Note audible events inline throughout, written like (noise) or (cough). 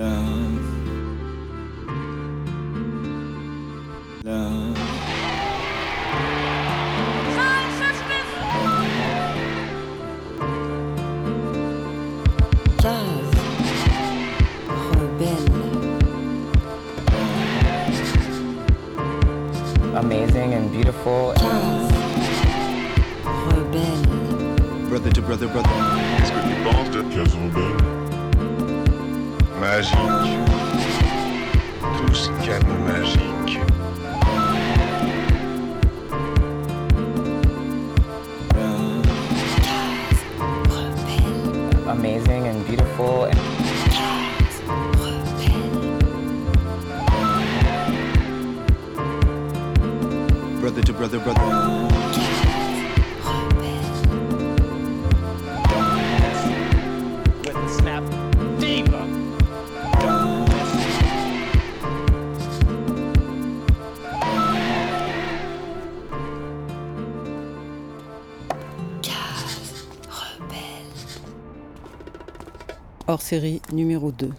down. Série numéro 2.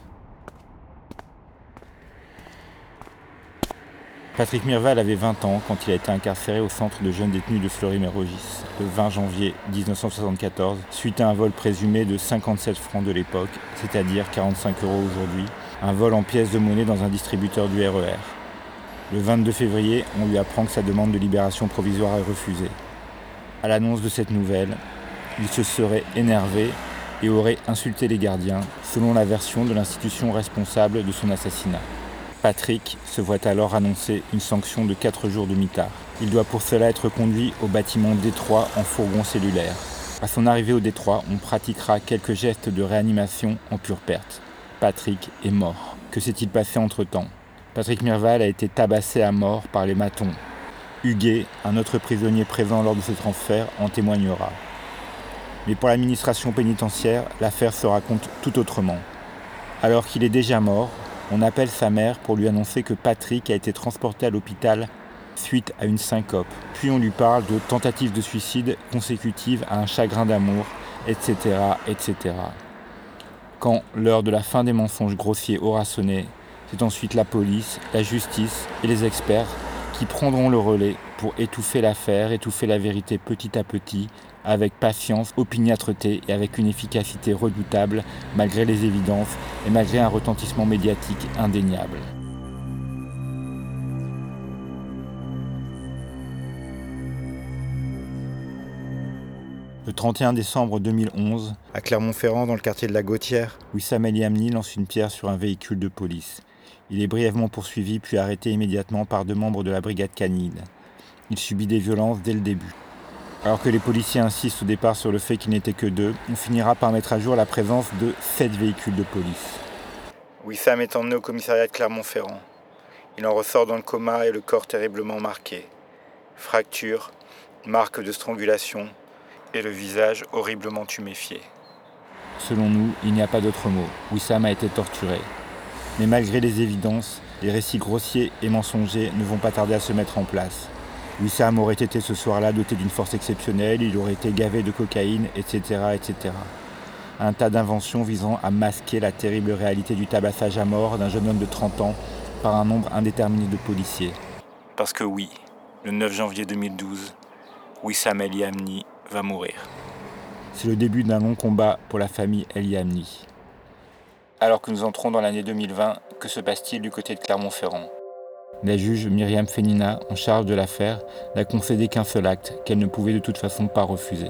Patrick Mirval avait 20 ans quand il a été incarcéré au centre de jeunes détenus de Fleury-Mérogis le 20 janvier 1974 suite à un vol présumé de 57 francs de l'époque, c'est-à-dire 45 euros aujourd'hui, un vol en pièces de monnaie dans un distributeur du RER. Le 22 février, on lui apprend que sa demande de libération provisoire est refusée. À l'annonce de cette nouvelle, il se serait énervé et aurait insulté les gardiens, selon la version de l'institution responsable de son assassinat. Patrick se voit alors annoncer une sanction de 4 jours de mitard. Il doit pour cela être conduit au bâtiment Détroit en fourgon cellulaire. À son arrivée au Détroit, on pratiquera quelques gestes de réanimation en pure perte. Patrick est mort. Que s'est-il passé entre-temps? Patrick Mirval a été tabassé à mort par les matons. Huguet, un autre prisonnier présent lors de ce transfert, en témoignera. Mais pour l'administration pénitentiaire, l'affaire se raconte tout autrement. Alors qu'il est déjà mort, on appelle sa mère pour lui annoncer que Patrick a été transporté à l'hôpital suite à une syncope. Puis on lui parle de tentative de suicide consécutive à un chagrin d'amour, etc., etc. Quand l'heure de la fin des mensonges grossiers aura sonné, c'est ensuite la police, la justice et les experts qui prendront le relais pour étouffer l'affaire, étouffer la vérité petit à petit, avec patience, opiniâtreté et avec une efficacité redoutable, malgré les évidences et malgré un retentissement médiatique indéniable. Le 31 décembre 2011, à Clermont-Ferrand, dans le quartier de la Gautière, Wissam El Yamni lance une pierre sur un véhicule de police. Il est brièvement poursuivi puis arrêté immédiatement par deux membres de la brigade canine. Il subit des violences dès le début. Alors que les policiers insistent au départ sur le fait qu'il n'était que deux, on finira par mettre à jour la présence de sept véhicules de police. Wissam est emmené au commissariat de Clermont-Ferrand. Il en ressort dans le coma et le corps terriblement marqué. Fracture, marque de strangulation et le visage horriblement tuméfié. Selon nous, il n'y a pas d'autre mot. Wissam a été torturé. Mais malgré les évidences, les récits grossiers et mensongers ne vont pas tarder à se mettre en place. Wissam aurait été ce soir-là doté d'une force exceptionnelle, il aurait été gavé de cocaïne, etc. etc. Un tas d'inventions visant à masquer la terrible réalité du tabassage à mort d'un jeune homme de 30 ans par un nombre indéterminé de policiers. Parce que oui, le 9 janvier 2012, Wissam El Yamni va mourir. C'est le début d'un long combat pour la famille El Yamni. Alors que nous entrons dans l'année 2020, que se passe-t-il du côté de Clermont-Ferrand? La juge Myriam Fenina, en charge de l'affaire, n'a concédé qu'un seul acte qu'elle ne pouvait de toute façon pas refuser.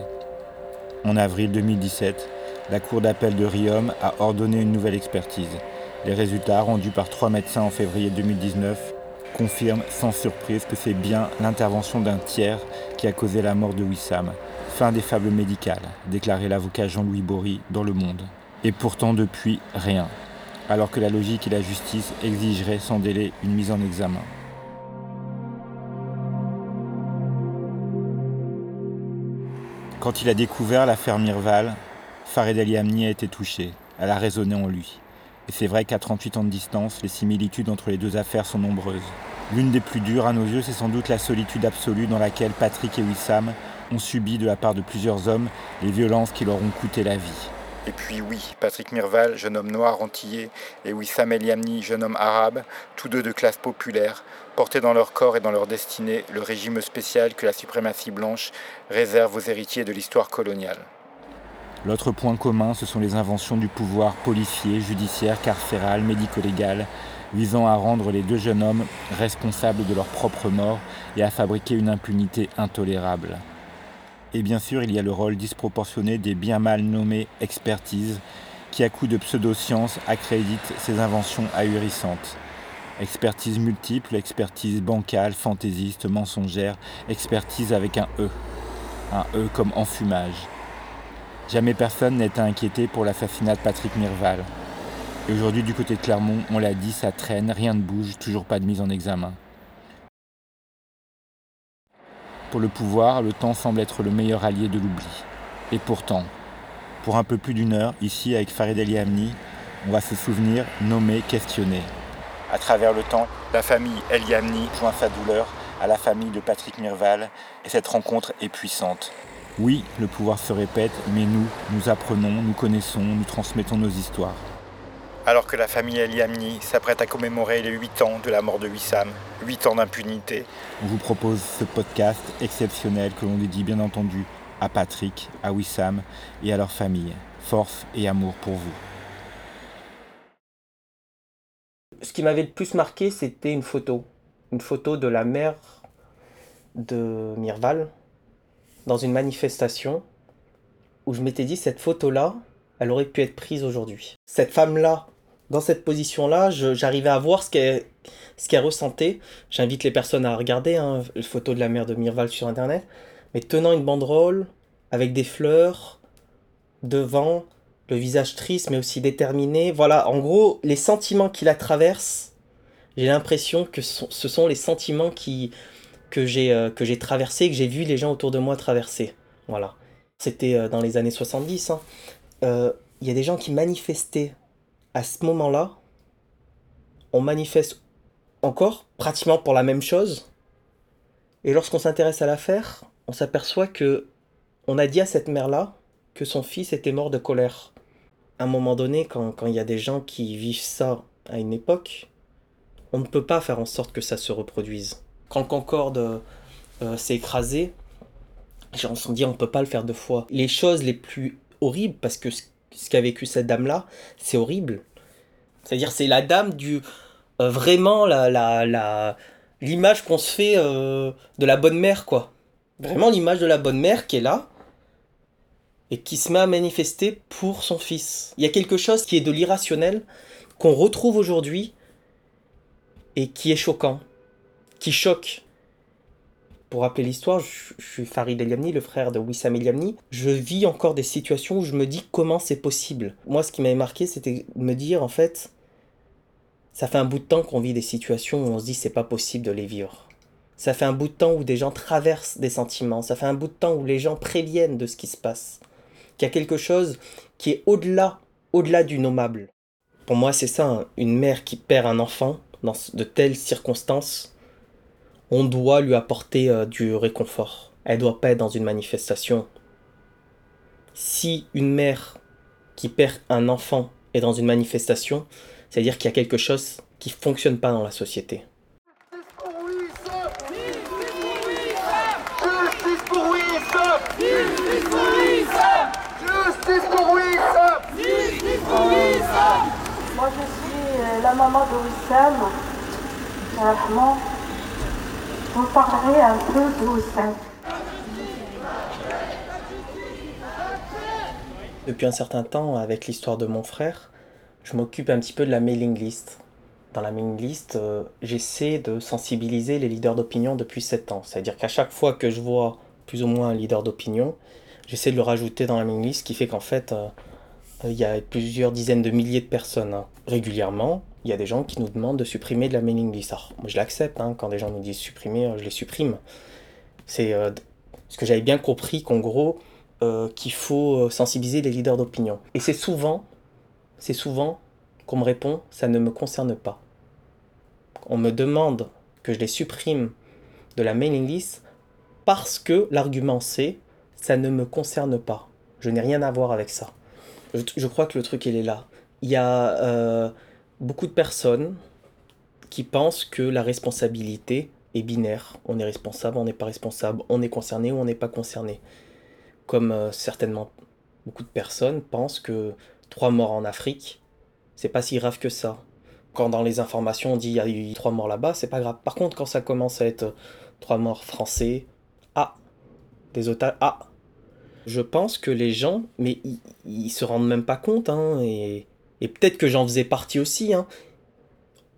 En avril 2017, la Cour d'appel de Riom a ordonné une nouvelle expertise. Les résultats rendus par trois médecins en février 2019 confirment sans surprise que c'est bien l'intervention d'un tiers qui a causé la mort de Wissam. Fin des fables médicales, déclarait l'avocat Jean-Louis Bory dans Le Monde. Et pourtant depuis, rien. Alors que la logique et la justice exigeraient sans délai une mise en examen. Quand il a découvert l'affaire Mirval, Farid El Yamni a été touché. Elle a résonné en lui. Et c'est vrai qu'à 38 ans de distance, les similitudes entre les deux affaires sont nombreuses. L'une des plus dures à nos yeux, c'est sans doute la solitude absolue dans laquelle Patrick et Wissam ont subi de la part de plusieurs hommes les violences qui leur ont coûté la vie. Et puis oui, Patrick Mirval, jeune homme noir antillais, et Wissam El Yamni, jeune homme arabe, tous deux de classe populaire, portaient dans leur corps et dans leur destinée le régime spécial que la suprématie blanche réserve aux héritiers de l'histoire coloniale. L'autre point commun, ce sont les inventions du pouvoir policier, judiciaire, carcéral, médico-légal, visant à rendre les deux jeunes hommes responsables de leur propre mort et à fabriquer une impunité intolérable. Et bien sûr, il y a le rôle disproportionné des bien mal nommées expertises, qui à coup de pseudosciences accréditent ces inventions ahurissantes. Expertise multiple, expertise bancale, fantaisiste, mensongère, expertise avec un E. Un E comme enfumage. Jamais personne été inquiété pour l'assassinat de Patrick Mirval. Et aujourd'hui, du côté de Clermont, on l'a dit, ça traîne, rien ne bouge, toujours pas de mise en examen. Pour le pouvoir, le temps semble être le meilleur allié de l'oubli. Et pourtant, pour un peu plus d'une heure, ici avec Farid El Yamni, on va se souvenir, nommer, questionner. À travers le temps, la famille El Yamni joint sa douleur à la famille de Patrick Mirval, et cette rencontre est puissante. Oui, le pouvoir se répète, mais nous, nous apprenons, nous connaissons, nous transmettons nos histoires. Alors que la famille El Yamni s'apprête à commémorer les 8 ans de la mort de Wissam, 8 ans d'impunité, on vous propose ce podcast exceptionnel que l'on dédie bien entendu à Patrick, à Wissam et à leur famille. Force et amour pour vous. Ce qui m'avait le plus marqué, c'était une photo. Une photo de la mère de Mirval dans une manifestation où je m'étais dit cette photo-là, elle aurait pu être prise aujourd'hui. Cette femme-là, dans cette position-là, j'arrivais à voir ce qu'elle ressentait. J'invite les personnes à regarder hein, la photo de la mère de Mirval sur Internet. Mais tenant une banderole avec des fleurs devant, le visage triste mais aussi déterminé. Voilà, en gros, les sentiments qui la traversent, j'ai l'impression que ce sont les sentiments que j'ai euh, que j'ai que j'ai vu les gens autour de moi traverser. Voilà. C'était euh, dans les années 70. Hein. Euh, il y a des gens qui manifestaient à ce moment-là. On manifeste encore pratiquement pour la même chose. Et lorsqu'on s'intéresse à l'affaire, on s'aperçoit que on a dit à cette mère-là que son fils était mort de colère. À un moment donné, quand, il y a des gens qui vivent ça à une époque, on ne peut pas faire en sorte que ça se reproduise. Quand le Concorde euh, s'est écrasé, les gens se sont dit on ne peut pas le faire deux fois. Les choses les plus horribles, parce que ce, qu'a vécu cette dame-là, c'est horrible. C'est-à-dire c'est la dame du... Euh, vraiment la, la, l'image qu'on se fait euh, de la bonne mère, quoi. Vraiment l'image de la bonne mère qui est là et qui se met à manifester pour son fils. Il y a quelque chose qui est de l'irrationnel qu'on retrouve aujourd'hui et qui est choquant, qui choque. Pour rappeler l'histoire, je, suis Farid Eliamni, le frère de Wissam Eliamni. Je vis encore des situations où je me dis comment c'est possible. Moi, ce qui m'avait marqué, c'était me dire en fait, ça fait un bout de temps qu'on vit des situations où on se dit c'est pas possible de les vivre. Ça fait un bout de temps où des gens traversent des sentiments. Ça fait un bout de temps où les gens préviennent de ce qui se passe. Qu'il y a quelque chose qui est au-delà, au-delà du nommable. Pour moi, c'est ça, hein. une mère qui perd un enfant dans de telles circonstances, on doit lui apporter euh, du réconfort. Elle doit pas être dans une manifestation. Si une mère qui perd un enfant est dans une manifestation, c'est-à-dire qu'il y a quelque chose qui fonctionne pas dans la société. Moi, je suis euh, la maman de Wissam. Vous parlerai un peu de Wissam. Depuis un certain temps, avec l'histoire de mon frère, je m'occupe un petit peu de la mailing list. Dans la mailing list, euh, j'essaie de sensibiliser les leaders d'opinion depuis 7 ans. C'est-à-dire qu'à chaque fois que je vois plus ou moins un leader d'opinion, j'essaie de le rajouter dans la mailing list, ce qui fait qu'en fait, euh, il y a plusieurs dizaines de milliers de personnes. Hein. Régulièrement, il y a des gens qui nous demandent de supprimer de la mailing list. moi, je l'accepte, hein. quand des gens nous disent supprimer, euh, je les supprime. C'est ce que j'avais bien compris qu'en gros, qu'il faut sensibiliser les leaders d'opinion. Et c'est souvent c'est souvent qu'on me répond ça ne me concerne pas. On me demande que je les supprime de la mailing list parce que l'argument c'est ça ne me concerne pas. Je n'ai rien à voir avec ça. Je, crois que le truc, il est là. Il y a euh, beaucoup de personnes qui pensent que la responsabilité est binaire. On est responsable, on n'est pas responsable, on est concerné ou on n'est pas concerné. Comme euh, certainement beaucoup de personnes pensent que trois morts en Afrique, c'est pas si grave que ça. Quand dans les informations on dit il y a eu trois morts là-bas, c'est pas grave. Par contre, quand ça commence à être trois morts français, ah, des otages, ah. Je pense que les gens, mais ils, ils se rendent même pas compte, hein, et, et peut-être que j'en faisais partie aussi, hein.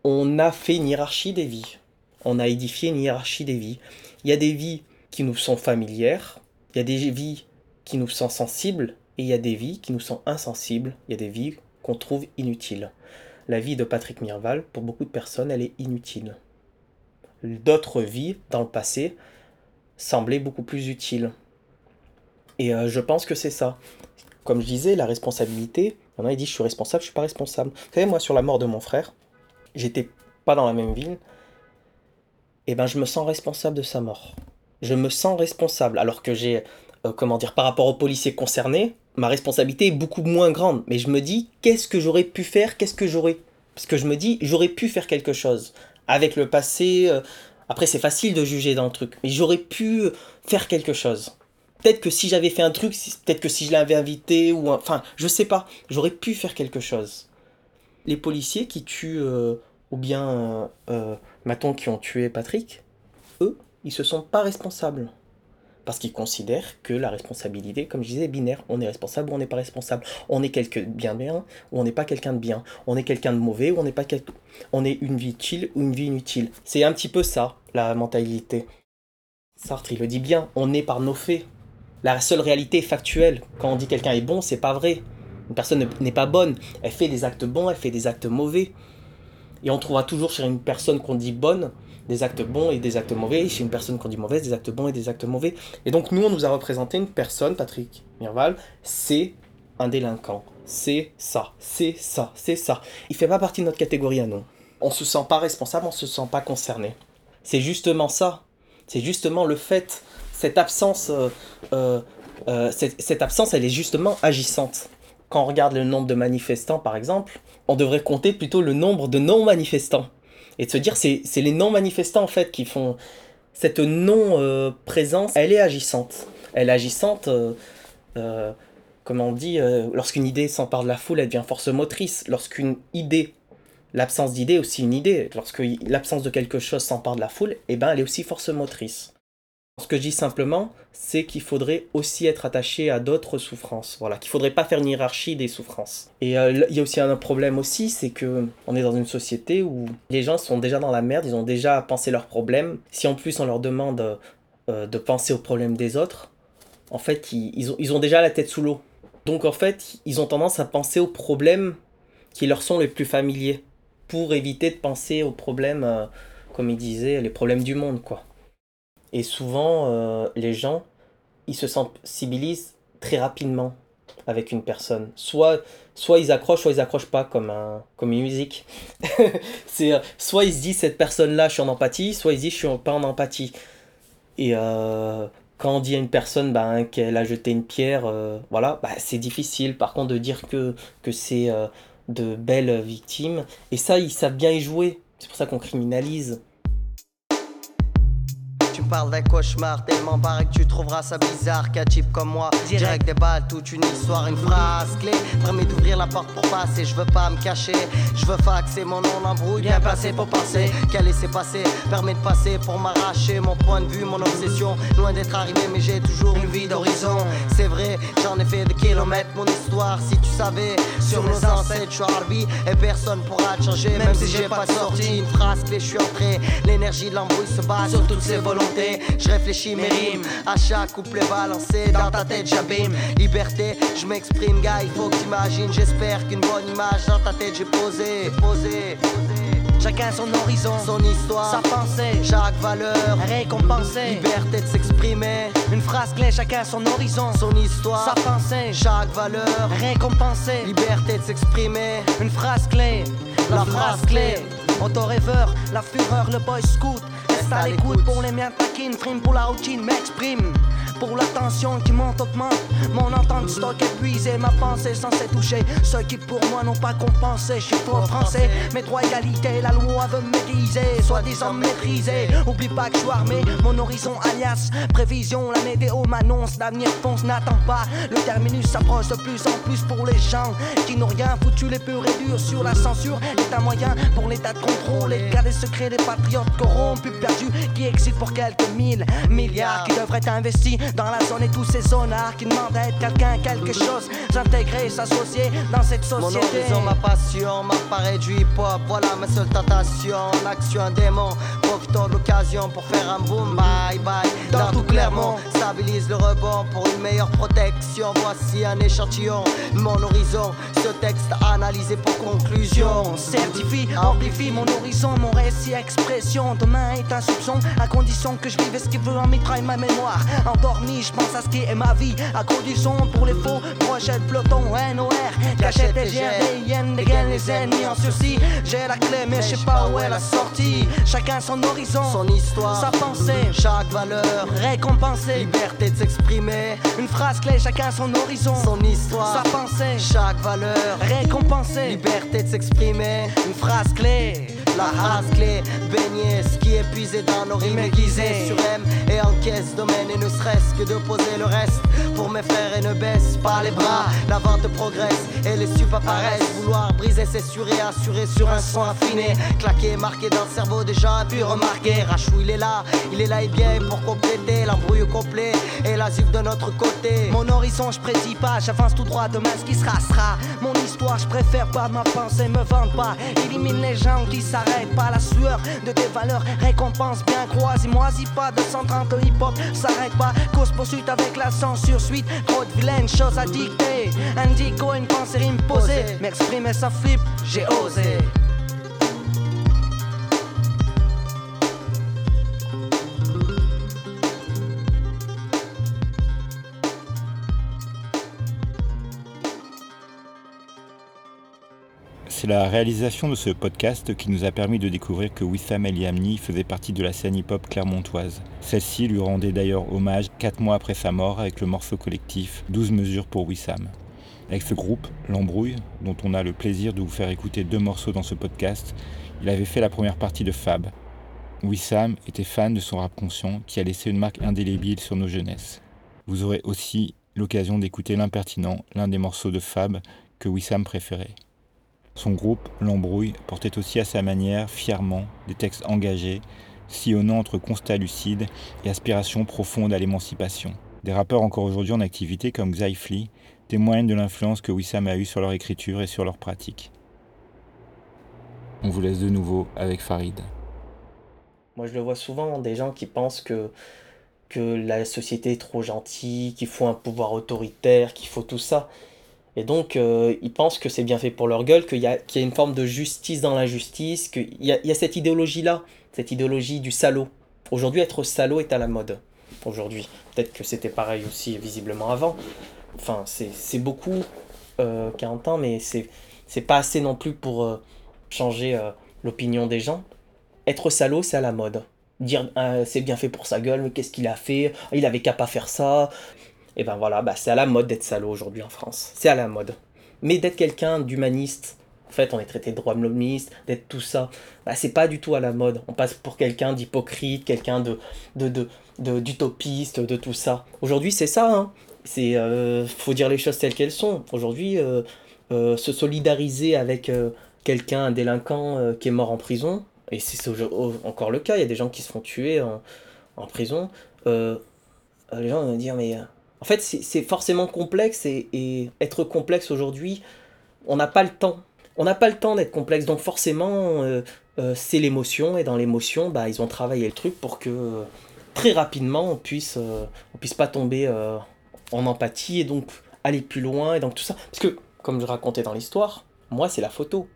On a fait une hiérarchie des vies. On a édifié une hiérarchie des vies. Il y a des vies qui nous sont familières, il y a des vies qui nous sont sensibles, et il y a des vies qui nous sont insensibles, il y a des vies qu'on trouve inutiles. La vie de Patrick Mirval, pour beaucoup de personnes, elle est inutile. D'autres vies, dans le passé, semblaient beaucoup plus utiles. Et euh, je pense que c'est ça. Comme je disais, la responsabilité, il a qui disent je suis responsable, je suis pas responsable. Vous savez, moi, sur la mort de mon frère, j'étais pas dans la même ville, et ben je me sens responsable de sa mort. Je me sens responsable, alors que j'ai, euh, comment dire, par rapport aux policiers concernés, ma responsabilité est beaucoup moins grande. Mais je me dis, qu'est-ce que j'aurais pu faire Qu'est-ce que j'aurais Parce que je me dis, j'aurais pu faire quelque chose. Avec le passé, euh, après c'est facile de juger dans le truc, mais j'aurais pu faire quelque chose. Peut-être que si j'avais fait un truc, peut-être que si je l'avais invité, ou un- enfin, je sais pas, j'aurais pu faire quelque chose. Les policiers qui tuent, euh, ou bien, euh, mettons, qui ont tué Patrick, eux, ils se sont pas responsables. Parce qu'ils considèrent que la responsabilité, comme je disais, est binaire. On est responsable ou on n'est pas responsable. On est quelqu'un de bien bien ou on n'est pas quelqu'un de bien. On est quelqu'un de mauvais ou on n'est pas quelqu'un... On est une vie utile ou une vie inutile. C'est un petit peu ça, la mentalité. Sartre, il le dit bien, on est par nos faits. La seule réalité factuelle. Quand on dit quelqu'un est bon, c'est pas vrai. Une personne ne- n'est pas bonne. Elle fait des actes bons, elle fait des actes mauvais. Et on trouvera toujours chez une personne qu'on dit bonne des actes bons et des actes mauvais, et chez une personne qu'on dit mauvaise des actes bons et des actes mauvais. Et donc nous, on nous a représenté une personne, Patrick Mirval, c'est un délinquant. C'est ça, c'est ça, c'est ça. Il fait pas partie de notre catégorie à nous. On se sent pas responsable, on se sent pas concerné. C'est justement ça. C'est justement le fait, cette absence, euh, euh, euh, cette, absence, elle est justement agissante. Quand on regarde le nombre de manifestants, par exemple, on devrait compter plutôt le nombre de non-manifestants. Et de se dire, c'est les non-manifestants, en fait, qui font... Cette non-présence, elle est agissante. Elle est agissante, comme on dit, lorsqu'une idée s'empare de la foule, elle devient force motrice. Lorsqu'une idée, l'absence d'idée est aussi une idée. Lorsque l'absence de quelque chose s'empare de la foule, eh ben, elle est aussi force motrice. Ce que je dis simplement, c'est qu'il faudrait aussi être attaché à d'autres souffrances. Voilà, qu'il faudrait pas faire une hiérarchie des souffrances. Et euh, il y a aussi un problème aussi, c'est que on est dans une société où les gens sont déjà dans la merde, ils ont déjà pensé leurs problèmes. Si en plus on leur demande euh, de penser aux problèmes des autres, en fait, ils, ont, déjà la tête sous l'eau. Donc en fait, ils ont tendance à penser aux problèmes qui leur sont les plus familiers, pour éviter de penser aux problèmes, euh, comme il disait, les problèmes du monde, quoi. Et souvent, euh, les gens, ils se sensibilisent très rapidement avec une personne. Soit, soit ils accrochent, soit ils accrochent pas, comme, un, comme une musique. (laughs) c'est, euh, soit ils se disent, cette personne-là, je suis en empathie, soit ils se disent, je suis pas en empathie. Et euh, quand on dit à une personne ben, qu'elle a jeté une pierre, voilà, bah, c'est difficile. Par contre, de dire que, que c'est de belles victimes, et ça, ils savent bien y jouer. C'est pour ça qu'on criminalise. Tu parles d'un cauchemar tellement barré que tu trouveras ça bizarre qu'un type comme moi Direct. des balles, toute une histoire, une phrase clé. Permet d'ouvrir la porte pour passer, je veux pas me cacher. Je veux faxer mon nom d'embrouille, bien placé pour passer. Qu'à laisser passer, permet de passer pour m'arracher Mon point de vue, mon obsession, loin d'être arrivé mais j'ai toujours une vie d'horizon. C'est vrai, j'en ai fait des kilomètres, mon histoire si tu savais. Sur nos ancêtres, je suis Harvey et personne pourra te changer. Même si j'ai pas de sortie, une phrase clé, je suis entré. L'énergie de l'embrouille se bat sur toutes ses volontés Je réfléchis mes rimes, à chaque couplet balancé Dans ta tête j'abîme, liberté, je m'exprime gars Il faut que t'imagines, j'espère qu'une bonne image Dans ta tête j'ai posé, posé. Chacun son horizon, Son histoire, sa pensée, chaque valeur récompensée. Liberté de s'exprimer, Une phrase clé, chacun son horizon, son histoire, sa pensée, chaque valeur récompensée. Liberté de s'exprimer, Une phrase clé, la, La phrase clé. Auto-rêveur, la fureur, le boy scout. À l'écoute pour les miens taquines, frime pour la routine, m'exprime. Pour l'attention qui monte, augmente. Mon entente stock épuisé, ma pensée censée toucher ceux qui pour moi n'ont pas compensé. Je suis faux français, mes droits égalité, la loi veut m'aiguiser, soi-disant maîtriser. Oublie pas que je suis armé, mon horizon alias prévision, la météo m'annonce, l'avenir fonce, n'attend pas. Le terminus s'approche de plus en plus pour les gens qui n'ont rien foutu les purs et durs sur la censure. Est un moyen pour l'état de contrôle, les garder secrets des patriotes corrompus, perdus, qui exilent pour quelques mille milliards qui devraient être investis dans la zone et tous ces zonards qui demandent à être quelqu'un, quelque chose, s'intégrer, s'associer dans cette Mon société. horizon, ma passion, m'apparaît du hip-hop, voilà ma seule tentation. En action, un démon, profitons de l'occasion pour faire un boom, bye bye. Dans tout Clermont, stabilise le rebond pour une meilleure protection. Voici un échantillon, mon horizon, ce texte analysé pour conclusion. certifie, amplifie mon horizon, mon récit, expression. Demain est un soupçon, à condition que je vive ce qui veut en mitraille ma mémoire. Endormi, je pense à ce qui est ma vie, à condition pour les faux projets de peloton, NOR, cachette et GRDIN, dégaine les ennemis en sursis. J'ai la clé, mais je sais pas où est la sortie. Chacun son horizon, Son histoire, sa pensée, chaque valeur, récompensée. liberté de s'exprimer. Une phrase clé, chacun son horizon, Son histoire, sa pensée, chaque valeur, récompensée. liberté de s'exprimer. Une phrase clé. La race clé, baigné, qui est puisé dans nos rimes aiguisées sur M et en caisse domaine et ne serait-ce que de poser le reste pour mes frères et ne baisse pas les bras. La vente progresse et les sup apparaissent. Vouloir briser, c'est sûr et assurer sur un son affiné. Claqué, marqué dans le cerveau des gens, puis remarqué. Rachou, il est là, il est là et bien pour compléter l'embrouille complet et la zip de notre côté. Mon horizon, je prédis pas, j'avance tout droit, demain ce qui sera sera. Mon histoire, je préfère pas ma pensée, me vante pas. Élimine les gens qui s'arrêtent pas, la sueur de tes valeurs, récompense bien croisée. Moisis pas de 130 le hip-hop, s'arrête pas. Cause poursuite avec la censure, suite, trop de vilaines choses à dicter. Indico, une pensée imposée, m'exprimer ça flip, j'ai osé. C'est la réalisation de ce podcast qui nous a permis de découvrir que Wissam El Yamni faisait partie de la scène hip-hop clermontoise. Celle-ci lui rendait d'ailleurs hommage 4 mois après sa mort avec le morceau collectif 12 mesures pour Wissam. Avec ce groupe, L'Embrouille, dont on a le plaisir de vous faire écouter deux morceaux dans ce podcast, il avait fait la première partie de Fab. Wissam était fan de son rap conscient qui a laissé une marque indélébile sur nos jeunesses. Vous aurez aussi l'occasion d'écouter L'Impertinent, l'un des morceaux de Fab que Wissam préférait. Son groupe, L'Embrouille, portait aussi à sa manière, fièrement, des textes engagés, sillonnant entre constats lucides et aspirations profondes à l'émancipation. Des rappeurs encore aujourd'hui en activité comme Xyfly témoignent de l'influence que Wissam a eue sur leur écriture et sur leur pratique. On vous laisse de nouveau avec Farid. Moi, je le vois souvent, des gens qui pensent que, que la société est trop gentille, qu'il faut un pouvoir autoritaire, qu'il faut tout ça. Et donc, euh, ils pensent que c'est bien fait pour leur gueule, qu'il y, y a une forme de justice dans l'injustice, qu'il y y a cette idéologie-là, cette idéologie du salaud. Aujourd'hui, être salaud est à la mode. Aujourd'hui. Peut-être que c'était pareil aussi, visiblement, avant. Enfin, c'est beaucoup, euh, 40 ans, mais c'est pas assez non plus pour euh, changer euh, l'opinion des gens. Être salaud, c'est à la mode. Dire euh, c'est bien fait pour sa gueule, mais qu'est-ce qu'il a fait? Il avait qu'à pas faire ça. Et ben voilà, bah, c'est à la mode d'être salaud aujourd'hui en France. C'est à la mode. Mais d'être quelqu'un d'humaniste, en fait, on est traité de droit de l'homiste, d'être tout ça, bah, c'est pas du tout à la mode. On passe pour quelqu'un d'hypocrite, quelqu'un de, de, de, de- d'utopiste, de tout ça. Aujourd'hui, c'est ça. Hein. C'est, euh, faut dire les choses telles qu'elles sont. Aujourd'hui, euh, euh, se solidariser avec quelqu'un, un délinquant qui est mort en prison, et c'est encore le cas, il y a des gens qui se font tuer en, en prison. les gens vont dire, mais. En fait, c'est forcément complexe, et, être complexe aujourd'hui, on n'a pas le temps. On n'a pas le temps d'être complexe, donc forcément, euh, euh, c'est l'émotion, et dans l'émotion, bah, ils ont travaillé le truc pour que euh, très rapidement, on puisse, on puisse pas tomber en empathie, et donc aller plus loin, et donc tout ça. Parce que, comme je racontais dans l'histoire, moi, c'est la photo.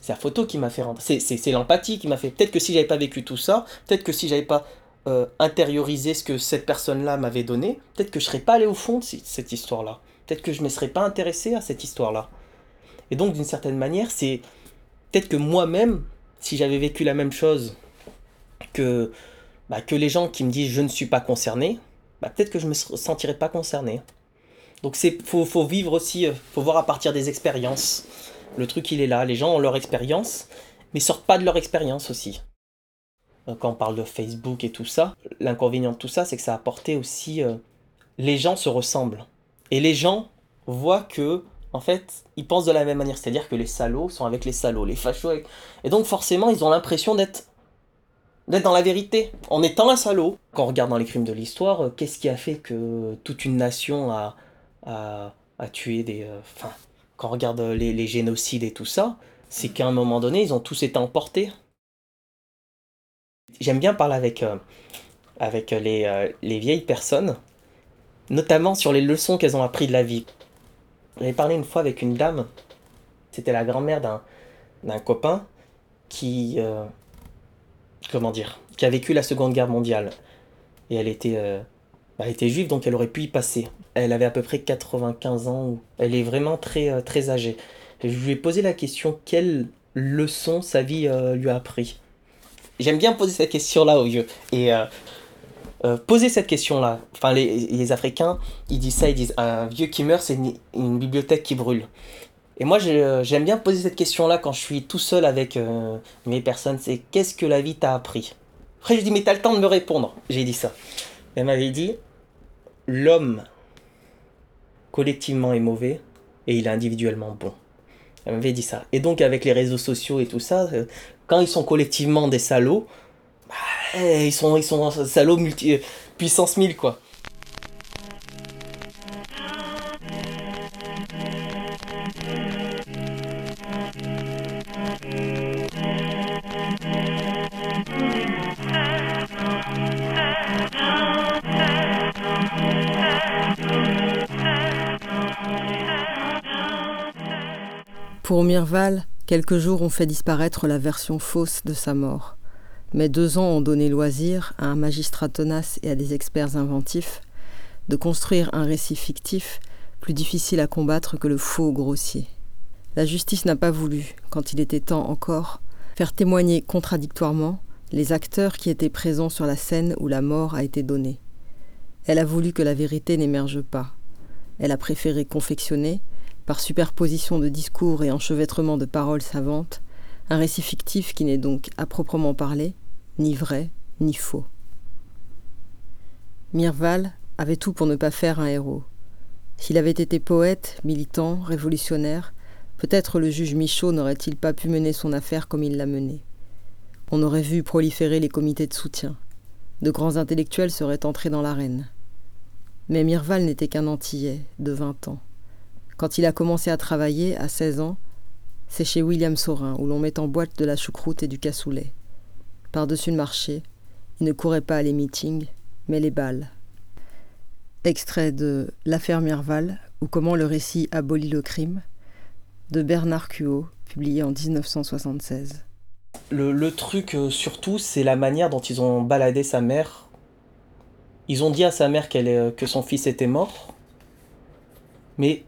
C'est la photo qui m'a fait rentrer. C'est l'empathie qui m'a fait. Peut-être que si j'avais pas vécu tout ça, peut-être que si j'avais pas euh, ce que cette personne-là m'avait donné, peut-être que je serais pas allé au fond de cette histoire-là. Peut-être que je me serais pas intéressé à cette histoire-là. Et donc, d'une certaine manière, c'est peut-être que moi-même, si j'avais vécu la même chose que, bah, que les gens qui me disent je ne suis pas concerné, bah, peut-être que je me sentirais pas concerné. Donc c'est faut, faut vivre aussi, euh, faut voir à partir des expériences. Le truc il est là, les gens ont leur expérience, mais sortent pas de leur expérience aussi. Quand on parle de Facebook et tout ça, l'inconvénient de tout ça, c'est que ça a apporté aussi euh, les gens se ressemblent et les gens voient que en fait ils pensent de la même manière, c'est-à-dire que les salauds sont avec les salauds, les fachos avec... et donc forcément ils ont l'impression d'être d'être dans la vérité, en étant un salaud. Quand on regarde dans les crimes de l'histoire, euh, qu'est-ce qui a fait que toute une nation a, a, a tué des... euh, Enfin, quand on regarde les génocides et tout ça, c'est qu'à un moment donné, ils ont tous été emportés. J'aime bien parler avec, euh, avec les, euh, les vieilles personnes, notamment sur les leçons qu'elles ont appris de la vie. J'avais parlé une fois avec une dame, c'était la grand-mère d'un copain qui... euh, comment dire, qui a vécu la Seconde Guerre mondiale. Et elle était, euh, elle était juive, donc elle aurait pu y passer. Elle avait à peu près 95 ans. Elle est vraiment très, euh, très âgée. Je lui ai posé la question quelle leçon sa vie euh, lui a appris? J'aime bien poser cette question-là aux vieux. Et euh, euh, poser cette question-là, enfin les, les Africains, ils disent ça, ils disent un vieux qui meurt, c'est une, bibliothèque qui brûle. Et moi, j'aime bien poser cette question-là quand je suis tout seul avec euh, mes personnes, c'est qu'est-ce que la vie t'a appris? Après, je dis, mais t'as le temps de me répondre. J'ai dit ça. Elle m'avait dit, l'homme collectivement est mauvais et il est individuellement bon. Elle m'avait dit ça. Et donc, avec les réseaux sociaux et tout ça, euh, quand ils sont collectivement des salauds, bah, eh, ils sont, ils sont salauds multi, euh, puissance 1000, quoi. Quelques jours ont fait disparaître la version fausse de sa mort. Mais deux ans ont donné loisir à un magistrat tenace et à des experts inventifs de construire un récit fictif plus difficile à combattre que le faux grossier. La justice n'a pas voulu, quand il était temps encore, faire témoigner contradictoirement les acteurs qui étaient présents sur la scène où la mort a été donnée. Elle a voulu que la vérité n'émerge pas. Elle a préféré confectionner, par superposition de discours et enchevêtrement de paroles savantes, un récit fictif qui n'est donc, à proprement parler, ni vrai ni faux. Mirval avait tout pour ne pas faire un héros. S'il avait été poète, militant, révolutionnaire, peut-être le juge Michaud n'aurait-il pas pu mener son affaire comme il l'a menée. On aurait vu proliférer les comités de soutien. De grands intellectuels seraient entrés dans l'arène. Mais Mirval n'était qu'un Antillais de 20 ans. Quand il a commencé à travailler, à 16 ans, c'est chez William Saurin, où l'on met en boîte de la choucroute et du cassoulet. Par-dessus le marché, il ne courait pas les meetings, mais les balles. Extrait de L'affaire Mirval, ou comment le récit abolit le crime, de Bernard Cuot, publié en 1976. Le, truc euh, surtout, c'est la manière dont ils ont baladé sa mère. Ils ont dit à sa mère euh, que son fils était mort, mais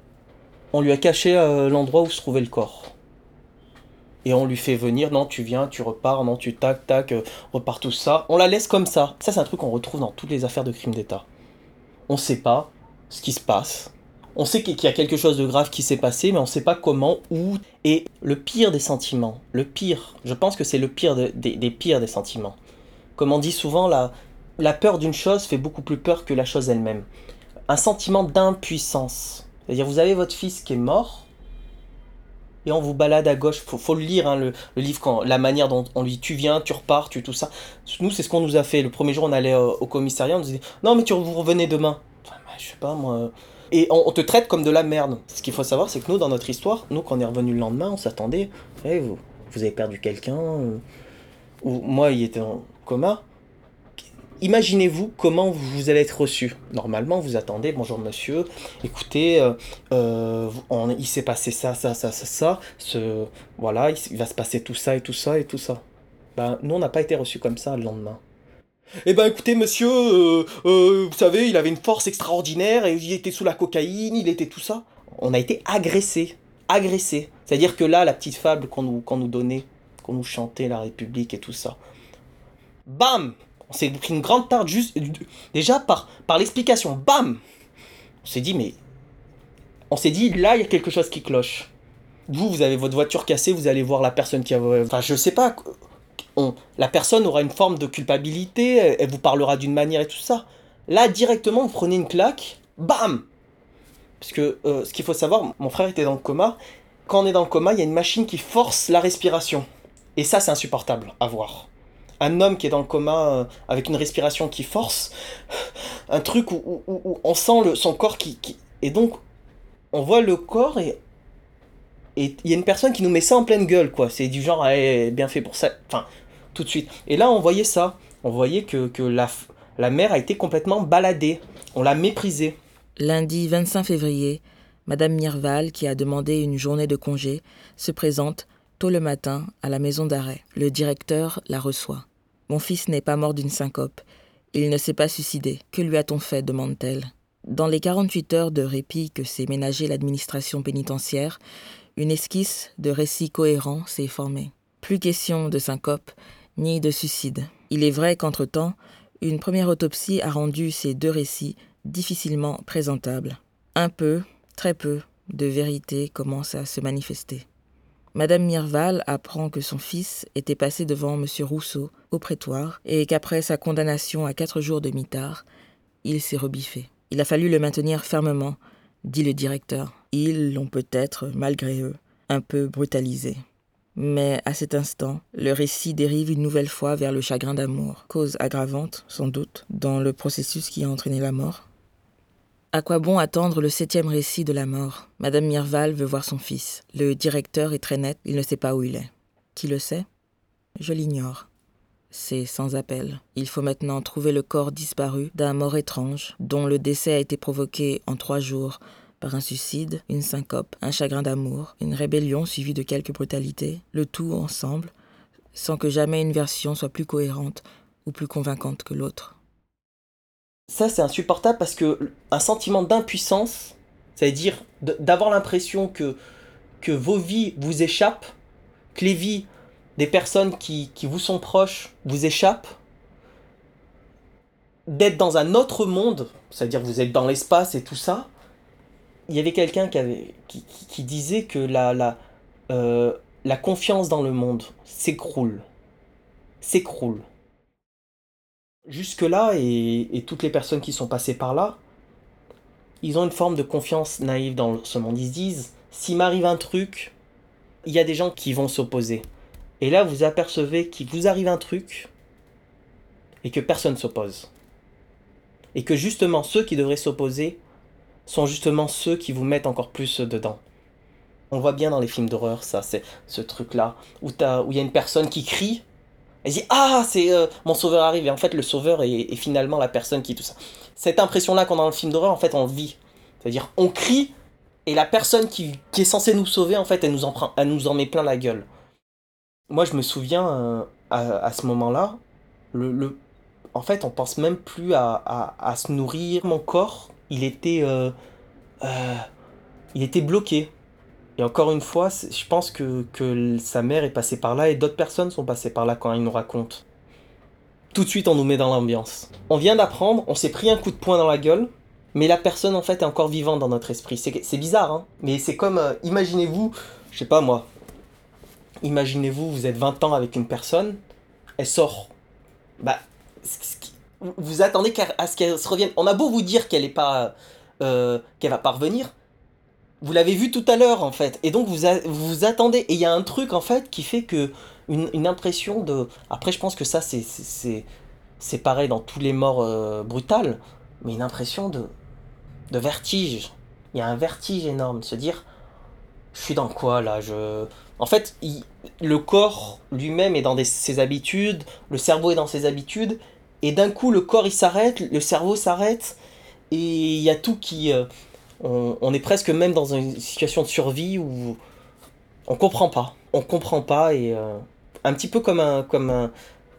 on lui a caché euh, l'endroit où se trouvait le corps. Et on lui fait venir, non, tu viens, tu repars, non, tu tac, tac, euh, repars tout ça. On la laisse comme ça. Ça, c'est un truc qu'on retrouve dans toutes les affaires de crimes d'État. On sait pas ce qui se passe. On sait qu'il y a quelque chose de grave qui s'est passé, mais on sait pas comment, où. Et le pire des sentiments, le pire, je pense que c'est le pire de- des, pires des sentiments. Comme on dit souvent, la peur d'une chose fait beaucoup plus peur que la chose elle-même. Un sentiment d'impuissance. C'est-à-dire, vous avez votre fils qui est mort, et on vous balade à gauche. Faut, faut le lire, hein, le, livre, quand, la manière dont on lui dit tu viens, tu repars, tu tout ça. Nous, c'est ce qu'on nous a fait. Le premier jour, on allait au commissariat, on nous disait non, mais tu vous revenez demain. Enfin, bah, je sais pas, moi. Et on, te traite comme de la merde. Ce qu'il faut savoir, c'est que nous, dans notre histoire, nous, quand on est revenu le lendemain, on s'attendait. Eh, vous, vous avez perdu quelqu'un. Ou moi, il était en coma. Imaginez-vous comment vous allez être reçu. Normalement, vous attendez, bonjour monsieur, écoutez, euh, euh, il s'est passé ça, ça, ça, ça, ça, voilà, il, va se passer tout ça et tout ça et tout ça. Ben, nous, on n'a pas été reçus comme ça le lendemain. Eh ben écoutez monsieur, euh, vous savez, il avait une force extraordinaire et il était sous la cocaïne, il était tout ça. On a été agressés, agressés. C'est-à-dire que là, la petite fable qu'on nous, qu'on nous donnait, qu'on nous chantait, la République et tout ça. Bam s'est pris une grande tarte juste déjà par, l'explication. Bam On s'est dit, mais. On s'est dit, là, il y a quelque chose qui cloche. Vous, vous avez votre voiture cassée, vous allez voir la personne qui a. Enfin, je sais pas. La personne aura une forme de culpabilité, elle, elle vous parlera d'une manière et tout ça. Là, directement, vous prenez une claque, bam Parce que euh, ce qu'il faut savoir, mon frère était dans le coma. Quand on est dans le coma, il y a une machine qui force la respiration. Et ça, c'est insupportable à voir. Un homme qui est dans le coma euh, avec une respiration qui force, un truc où, où- où- on sent le, son corps qui, qui- Et donc, on voit le corps et. Et il y a une personne qui nous met ça en pleine gueule, quoi. C'est du genre, eh, bien fait pour ça. Enfin, tout de suite. Et là, on voyait ça. On voyait que, que la, la mère a été complètement baladée. On l'a méprisée. Lundi 25 février, Madame Mirval, qui a demandé une journée de congé, se présente tôt le matin à la maison d'arrêt. Le directeur la reçoit. Mon fils n'est pas mort d'une syncope. Il ne s'est pas suicidé. Que lui a-t-on fait? demande-t-elle. Dans les 48 heures de répit que s'est ménagé l'administration pénitentiaire, une esquisse de récit cohérent s'est formée. Plus question de syncope ni de suicide. Il est vrai qu'entre-temps, une première autopsie a rendu ces deux récits difficilement présentables. Un peu, très peu, de vérité commence à se manifester. Madame Mirval apprend que son fils était passé devant M. Rousseau au prétoire et qu'après sa condamnation à quatre jours de mitard, il s'est rebiffé. Il a fallu le maintenir fermement, dit le directeur. Ils l'ont peut-être, malgré eux, un peu brutalisé. Mais à cet instant, le récit dérive une nouvelle fois vers le chagrin d'amour, cause aggravante, sans doute, dans le processus qui a entraîné la mort. À quoi bon attendre le septième récit de la mort? Madame Mirval veut voir son fils. Le directeur est très net, il ne sait pas où il est. Qui le sait? Je l'ignore. C'est sans appel. Il faut maintenant trouver le corps disparu d'un mort étrange, dont le décès a été provoqué en trois jours par un suicide, une syncope, un chagrin d'amour, une rébellion suivie de quelques brutalités, le tout ensemble, sans que jamais une version soit plus cohérente ou plus convaincante que l'autre. Ça, c'est insupportable parce que un sentiment d'impuissance, c'est-à-dire d'avoir l'impression que, vos vies vous échappent, que les vies des personnes qui, vous sont proches vous échappent, d'être dans un autre monde, c'est-à-dire que vous êtes dans l'espace et tout ça. Il y avait quelqu'un qui, disait que la, la, euh, la confiance dans le monde s'écroule. S'écroule. Jusque-là, et, toutes les personnes qui sont passées par là, ils ont une forme de confiance naïve dans ce monde. Ils se disent, s'il m'arrive un truc, il y a des gens qui vont s'opposer. Et là, vous apercevez qu'il vous arrive un truc et que personne s'oppose. Et que justement, ceux qui devraient s'opposer sont justement ceux qui vous mettent encore plus dedans. On voit bien dans les films d'horreur, ça, c'est ce truc-là, où il y a une personne qui crie, elle dit Ah, c'est euh, mon sauveur arrive, et en fait, le sauveur est, finalement la personne qui tout ça. Cette impression-là qu'on a dans le film d'horreur, en fait, on vit. C'est-à-dire, on crie, et la personne qui, est censée nous sauver, en fait, elle nous en, prend, met plein la gueule. Moi, je me souviens, euh, à, ce moment-là, le, en fait, on pense même plus à, à- se nourrir. Mon corps, il était, euh, il était bloqué. Et encore une fois, je pense que, que sa mère est passée par là et d'autres personnes sont passées par là quand ils nous racontent. Tout de suite, on nous met dans l'ambiance. On vient d'apprendre, on s'est pris un coup de poing dans la gueule, mais la personne en fait est encore vivante dans notre esprit. C'est bizarre, hein Mais c'est comme, euh, imaginez-vous, je sais pas moi, imaginez-vous, vous êtes 20 ans avec une personne, elle sort. Bah, vous attendez à ce qu'elle se revienne. On a beau vous dire qu'elle est pas, euh, qu'elle va pas revenir, vous l'avez vu tout à l'heure en fait, et donc vous vous, attendez. Et il y a un truc en fait qui fait que une, impression de. Après, je pense que ça c'est c'est- pareil dans tous les morts euh, brutales, mais une impression de de vertige. Il y a un vertige énorme se dire, je suis dans quoi là? Je en fait, le corps lui-même est dans ses habitudes, le cerveau est dans ses habitudes, et d'un coup le corps il s'arrête, le cerveau s'arrête, et il y a tout qui... on, est presque même dans une situation de survie où on comprend pas. On comprend pas, et euh, un petit peu comme un, comme un,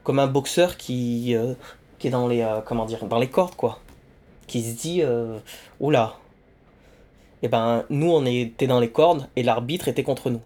comme un boxeur qui, euh, qui est dans les, euh, comment dire, dans les cordes, quoi. Qui se dit, euh, oula, et ben nous on était dans les cordes, et l'arbitre était contre nous.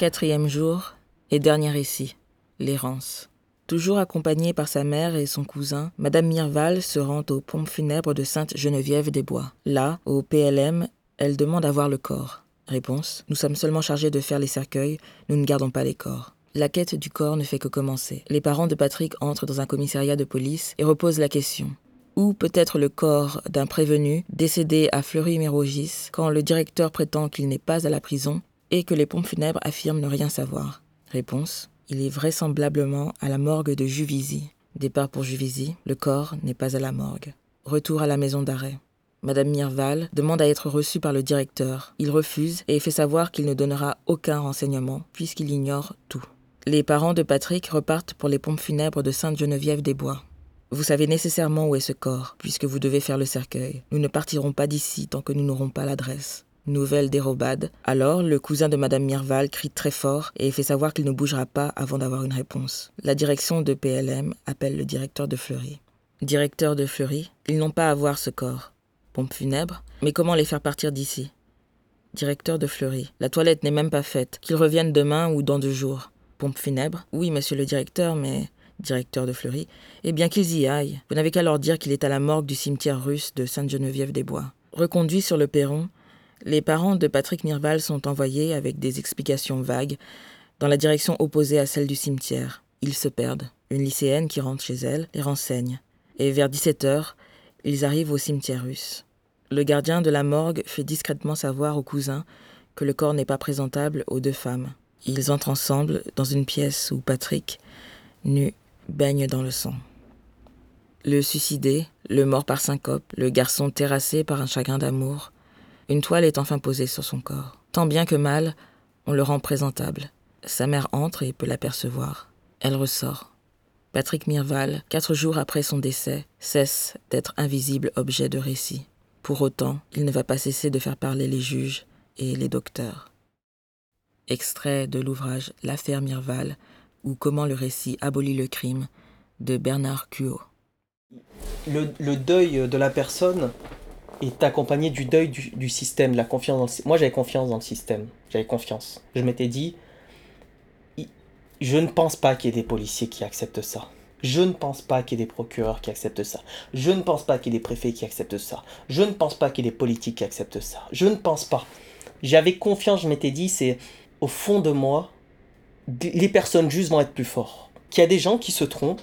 Quatrième jour et dernier récit, l'errance. Toujours accompagnée par sa mère et son cousin, Madame Mirval se rend aux pompes funèbres de Sainte-Geneviève-des-Bois. Là, au PLM, elle demande à voir le corps. Réponse Nous sommes seulement chargés de faire les cercueils, nous ne gardons pas les corps. La quête du corps ne fait que commencer. Les parents de Patrick entrent dans un commissariat de police et reposent la question. Où peut être le corps d'un prévenu décédé à Fleury-Mérogis quand le directeur prétend qu'il n'est pas à la prison et que les pompes funèbres affirment ne rien savoir Réponse Il est vraisemblablement à la morgue de Juvisy. Départ pour Juvisy, le corps n'est pas à la morgue. Retour à la maison d'arrêt. Madame Mirval demande à être reçue par le directeur. Il refuse et fait savoir qu'il ne donnera aucun renseignement puisqu'il ignore tout. Les parents de Patrick repartent pour les pompes funèbres de Sainte-Geneviève-des-Bois. Vous savez nécessairement où est ce corps, puisque vous devez faire le cercueil. Nous ne partirons pas d'ici tant que nous n'aurons pas l'adresse. Nouvelle dérobade. Alors, le cousin de Madame Mirval crie très fort et fait savoir qu'il ne bougera pas avant d'avoir une réponse. La direction de PLM appelle le directeur de Fleury. Directeur de Fleury, ils n'ont pas à voir ce corps. Pompe funèbre, mais comment les faire partir d'ici? Directeur de Fleury, la toilette n'est même pas faite. Qu'ils reviennent demain ou dans deux jours. Pompe funèbre Oui, monsieur le directeur, mais. Directeur de Fleury. Eh bien qu'ils y aillent. Vous n'avez qu'à leur dire qu'il est à la morgue du cimetière russe de Sainte-Geneviève-des-Bois. Reconduits sur le perron, les parents de Patrick Mirval sont envoyés, avec des explications vagues, dans la direction opposée à celle du cimetière. Ils se perdent. Une lycéenne qui rentre chez elle les renseigne. Et vers 17 heures, ils arrivent au cimetière russe. Le gardien de la morgue fait discrètement savoir au cousin que le corps n'est pas présentable aux deux femmes. Ils entrent ensemble dans une pièce où Patrick, nu, baigne dans le sang. Le suicidé, le mort par syncope, le garçon terrassé par un chagrin d'amour, une toile est enfin posée sur son corps. Tant bien que mal, on le rend présentable. Sa mère entre et peut l'apercevoir. Elle ressort. Patrick Mirval, quatre jours après son décès, cesse d'être invisible objet de récit. Pour autant, il ne va pas cesser de faire parler les juges et les docteurs. Extrait de l'ouvrage L'affaire Mirval ou Comment le récit abolit le crime de Bernard Cuot. Le, le deuil de la personne est accompagné du deuil du, système, de la confiance dans le Moi, j'avais confiance dans le système. J'avais confiance. Je m'étais dit, je ne pense pas qu'il y ait des policiers qui acceptent ça. Je ne pense pas qu'il y ait des procureurs qui acceptent ça. Je ne pense pas qu'il y ait des préfets qui acceptent ça. Je ne pense pas qu'il y ait des politiques qui acceptent ça. Je ne pense pas. J'avais confiance, je m'étais dit, c'est au fond de moi, les personnes justes vont être plus forts. Qu'il y a des gens qui se trompent,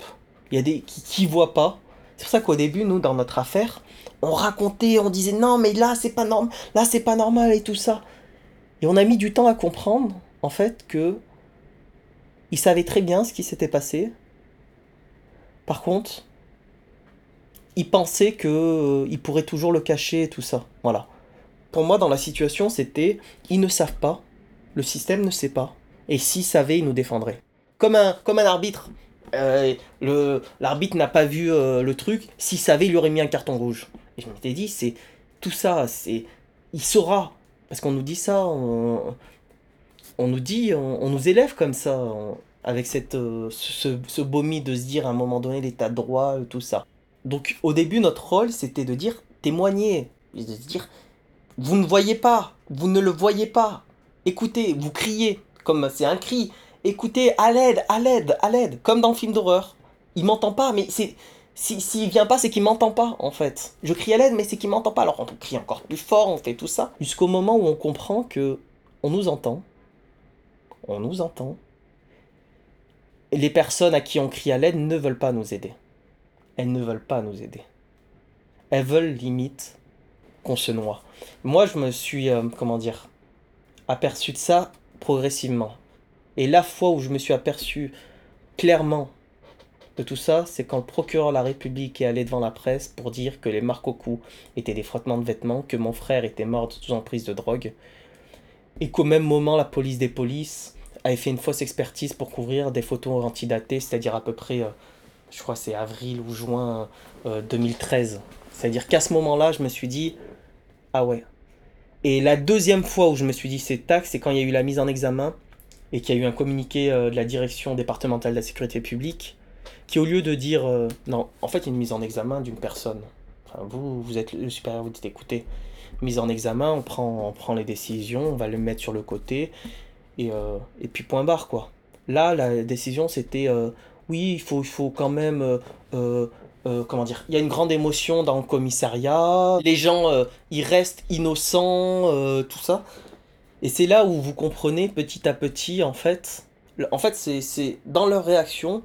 il y a des qui, qui voient pas. C'est pour ça qu'au début, nous, dans notre affaire, on racontait, on disait non, mais là, c'est pas normal, là, c'est pas normal et tout ça. Et on a mis du temps à comprendre, en fait, que ils savaient très bien ce qui s'était passé. Par contre, ils pensaient que euh, ils pourraient toujours le cacher et tout ça. Voilà. Pour moi, dans la situation, c'était ils ne savent pas, le système ne sait pas, et s'ils savaient, ils nous défendraient. Comme un, comme un arbitre. Euh, l'arbitre n'a pas vu euh, le truc, s'il savait, il lui aurait mis un carton rouge. Et je m'étais dit, c'est tout ça, c'est il saura parce qu'on nous dit ça, on, nous dit, on, nous élève comme ça, avec cette euh, ce, ce de se dire à un moment donné l'état de droit, euh, tout ça. Donc au début, notre rôle, c'était de dire témoigner, et de se dire vous ne voyez pas, vous ne le voyez pas. Écoutez, vous criez, comme c'est un cri. Écoutez, à l'aide, à l'aide, à l'aide, comme dans le film d'horreur. Il m'entend pas, mais c'est. Si, s'il vient pas, c'est qu'il m'entend pas, en fait. Je crie à l'aide, mais c'est qu'il m'entend pas. Alors on crie encore plus fort, on fait tout ça. Jusqu'au moment où on comprend que on nous entend. On nous entend. Et les personnes à qui on crie à l'aide ne veulent pas nous aider. Elles ne veulent pas nous aider. Elles veulent limite qu'on se noie. Moi, je me suis, euh, comment dire, aperçu de ça progressivement. Et la fois où je me suis aperçu clairement de tout ça, c'est quand le procureur de la République est allé devant la presse pour dire que les marques au cou étaient des frottements de vêtements, que mon frère était mort sous emprise de drogue, et qu'au même moment, la police des polices avait fait une fausse expertise pour couvrir des photos antidatées, c'est-à-dire à peu près, euh, je crois c'est avril ou juin euh, 2013. C'est-à-dire qu'à ce moment-là, je me suis dit, ah ouais. Et la deuxième fois où je me suis dit c'est tac, c'est quand il y a eu la mise en examen et qu'il y a eu un communiqué euh, de la direction départementale de la sécurité publique qui au lieu de dire euh, non, en fait il y a une mise en examen d'une personne. Enfin, vous, vous êtes le supérieur, vous dites écoutez, mise en examen, on prend, on prend les décisions, on va le mettre sur le côté Et, euh, et puis point barre, quoi. Là, la décision, c'était euh, oui, il faut, il faut quand même. comment dire Il y a une grande émotion dans le commissariat. Les gens, ils restent innocents, tout ça. Et c'est là où vous comprenez petit à petit, en fait. En fait, c'est dans leur réaction,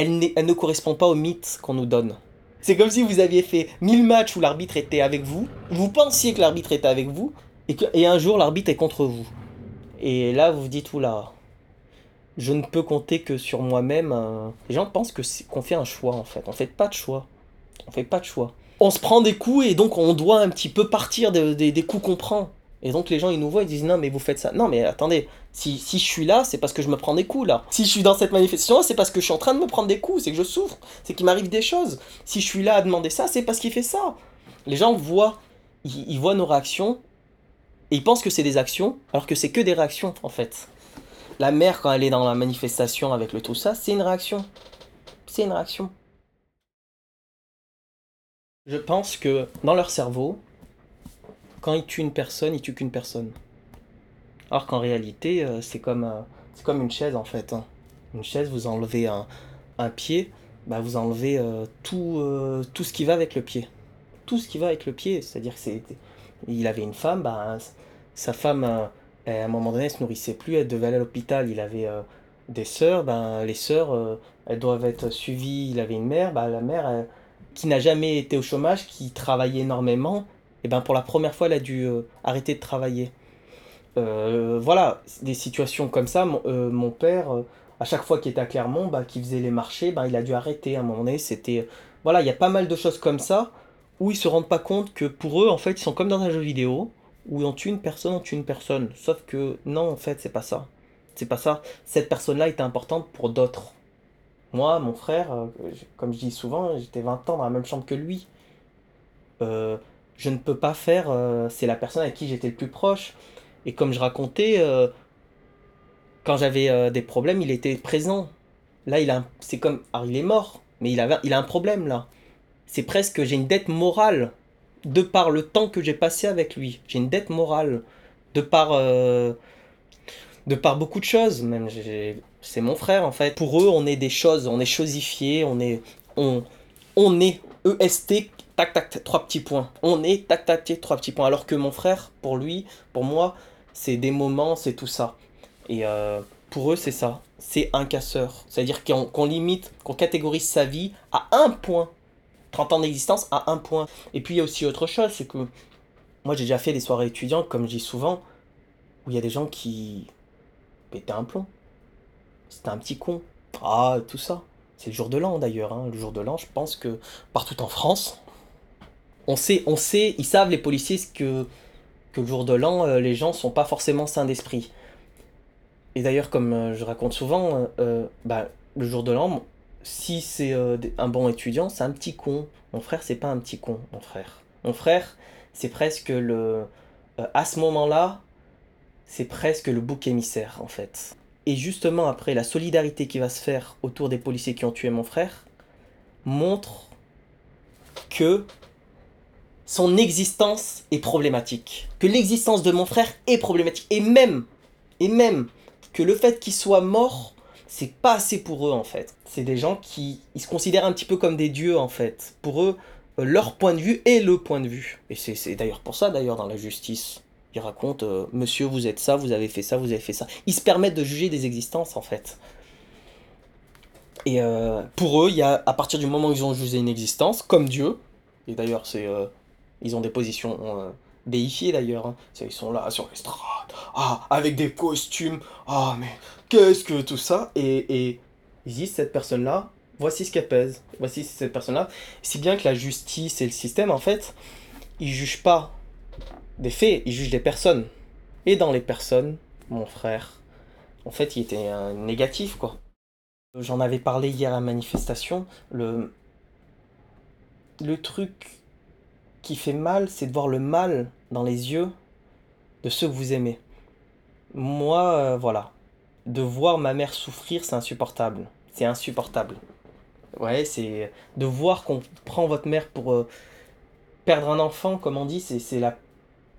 elle, ne correspond pas au mythe qu'on nous donne. C'est comme si vous aviez fait 1000 matchs où l'arbitre était avec vous, vous pensiez que l'arbitre était avec vous, et, que, un jour l'arbitre est contre vous. Et là, vous vous dites, oula, je ne peux compter que sur moi-même. euh. Les gens pensent que qu'on fait un choix, en fait. On fait pas de choix. On fait pas de choix. On se prend des coups et donc on doit un petit peu partir de- de- des coups qu'on prend. Et donc les gens ils nous voient, ils disent non mais vous faites ça. Non mais attendez, si, si je suis là, c'est parce que je me prends des coups là. Si je suis dans cette manifestation, c'est parce que je suis en train de me prendre des coups, c'est que je souffre, c'est qu'il m'arrive des choses. Si je suis là à demander ça, c'est parce qu'il fait ça. Les gens voient, ils, ils voient nos réactions et ils pensent que c'est des actions, alors que c'est que des réactions en fait. La mère quand elle est dans la manifestation avec le tout ça, c'est une réaction. C'est une réaction. Je pense que dans leur cerveau, quand ils tuent une personne, ils tuent qu'une personne. Alors qu'en réalité, euh, c'est comme, euh, comme une chaise en fait. hein. Une chaise, vous enlevez un, pied, bah vous enlevez euh, tout, tout ce qui va avec le pied. Tout ce qui va avec le pied. C'est-à-dire que c'est. Il avait une femme, bah, sa femme, à un moment donné, elle se nourrissait plus, elle devait aller à l'hôpital. Il avait des sœurs, ben, les sœurs, elles doivent être suivies. Il avait une mère, bah, la mère, qui n'a jamais été au chômage, qui travaillait énormément, et ben pour la première fois, elle a dû euh, arrêter de travailler. Euh, voilà, des situations comme ça. Mon, euh, père, à chaque fois qu'il était à Clermont, bah, qu'il faisait les marchés, ben, il a dû arrêter à un moment donné. C'était, voilà, il y a pas mal de choses comme ça où ils se rendent pas compte que pour eux, en fait, ils sont comme dans un jeu vidéo où on tue une personne, on tue une personne. Sauf que non, en fait, c'est pas ça. C'est pas ça. Cette personne-là était importante pour d'autres. Moi, mon frère, comme je dis souvent, j'étais 20 ans dans la même chambre que lui. Je ne peux pas faire. euh, c'est la personne avec qui j'étais le plus proche. Et comme je racontais, euh, quand j'avais euh, des problèmes, il était présent. Là, il a, c'est comme, alors il est mort, mais il avait, il a un problème là. C'est presque, j'ai une dette morale de par le temps que j'ai passé avec lui. J'ai une dette morale de par, de par beaucoup de choses. Même, c'est mon frère en fait. Pour eux, on est des choses, on est chosifiés, on est, on, on est EST. Tac, tac, trois petits points. On est, tac, tac, tac, trois petits points. Alors que mon frère, pour lui, pour moi, c'est des moments, c'est tout ça. Et euh, pour eux, c'est ça. C'est un casseur. C'est-à-dire qu'on qu'on limite, qu'on catégorise sa vie à un point. 30 ans d'existence à un point. Et puis il y a aussi autre chose, c'est que moi j'ai déjà fait des soirées étudiantes, comme je dis souvent, où il y a des gens qui pétaient un plomb. C'était un petit con. Ah, tout ça. C'est le jour de l'an d'ailleurs. hein. Le jour de l'an, je pense que partout en France, on sait, on sait, ils savent les policiers que, que le jour de l'an, euh, les gens sont pas forcément sains d'esprit. Et d'ailleurs, comme euh, je raconte souvent, euh, bah, le jour de l'an, si c'est un bon étudiant, c'est un petit con. Mon frère, c'est pas un petit con, mon frère. Mon frère, c'est presque le. à ce moment-là, c'est presque le bouc émissaire, en fait. Et justement, après, la solidarité qui va se faire autour des policiers qui ont tué mon frère montre que son existence est problématique. Que l'existence de mon frère est problématique. Et même, et même, que le fait qu'il soit mort, c'est pas assez pour eux en fait. C'est des gens qui ils se considèrent un petit peu comme des dieux en fait. Pour eux, euh, leur point de vue est le point de vue. Et c'est d'ailleurs pour ça d'ailleurs dans la justice. Ils racontent euh, Monsieur, vous êtes ça, vous avez fait ça, vous avez fait ça. Ils se permettent de juger des existences en fait. Et euh, pour eux, il y a, à partir du moment où ils ont jugé une existence, comme Dieu, et d'ailleurs, c'est, ils ont des positions euh, déifiées d'ailleurs, hein. Ils sont là sur l'estrade, ah, avec des costumes, ah, mais qu'est-ce que tout ça? Et, ils disent, cette personne-là, voici ce qu'elle pèse, voici cette personne-là. Si bien que la justice et le système, en fait, ils jugent pas des faits, ils jugent des personnes. Et dans les personnes, mon frère, en fait, il était négatif, quoi. J'en avais parlé hier à la manifestation. Le, le truc qui fait mal, c'est de voir le mal dans les yeux de ceux que vous aimez. Moi, euh, voilà. De voir ma mère souffrir, c'est insupportable. C'est insupportable. Ouais, c'est. De voir qu'on prend votre mère pour euh, perdre un enfant, comme on dit, c'est la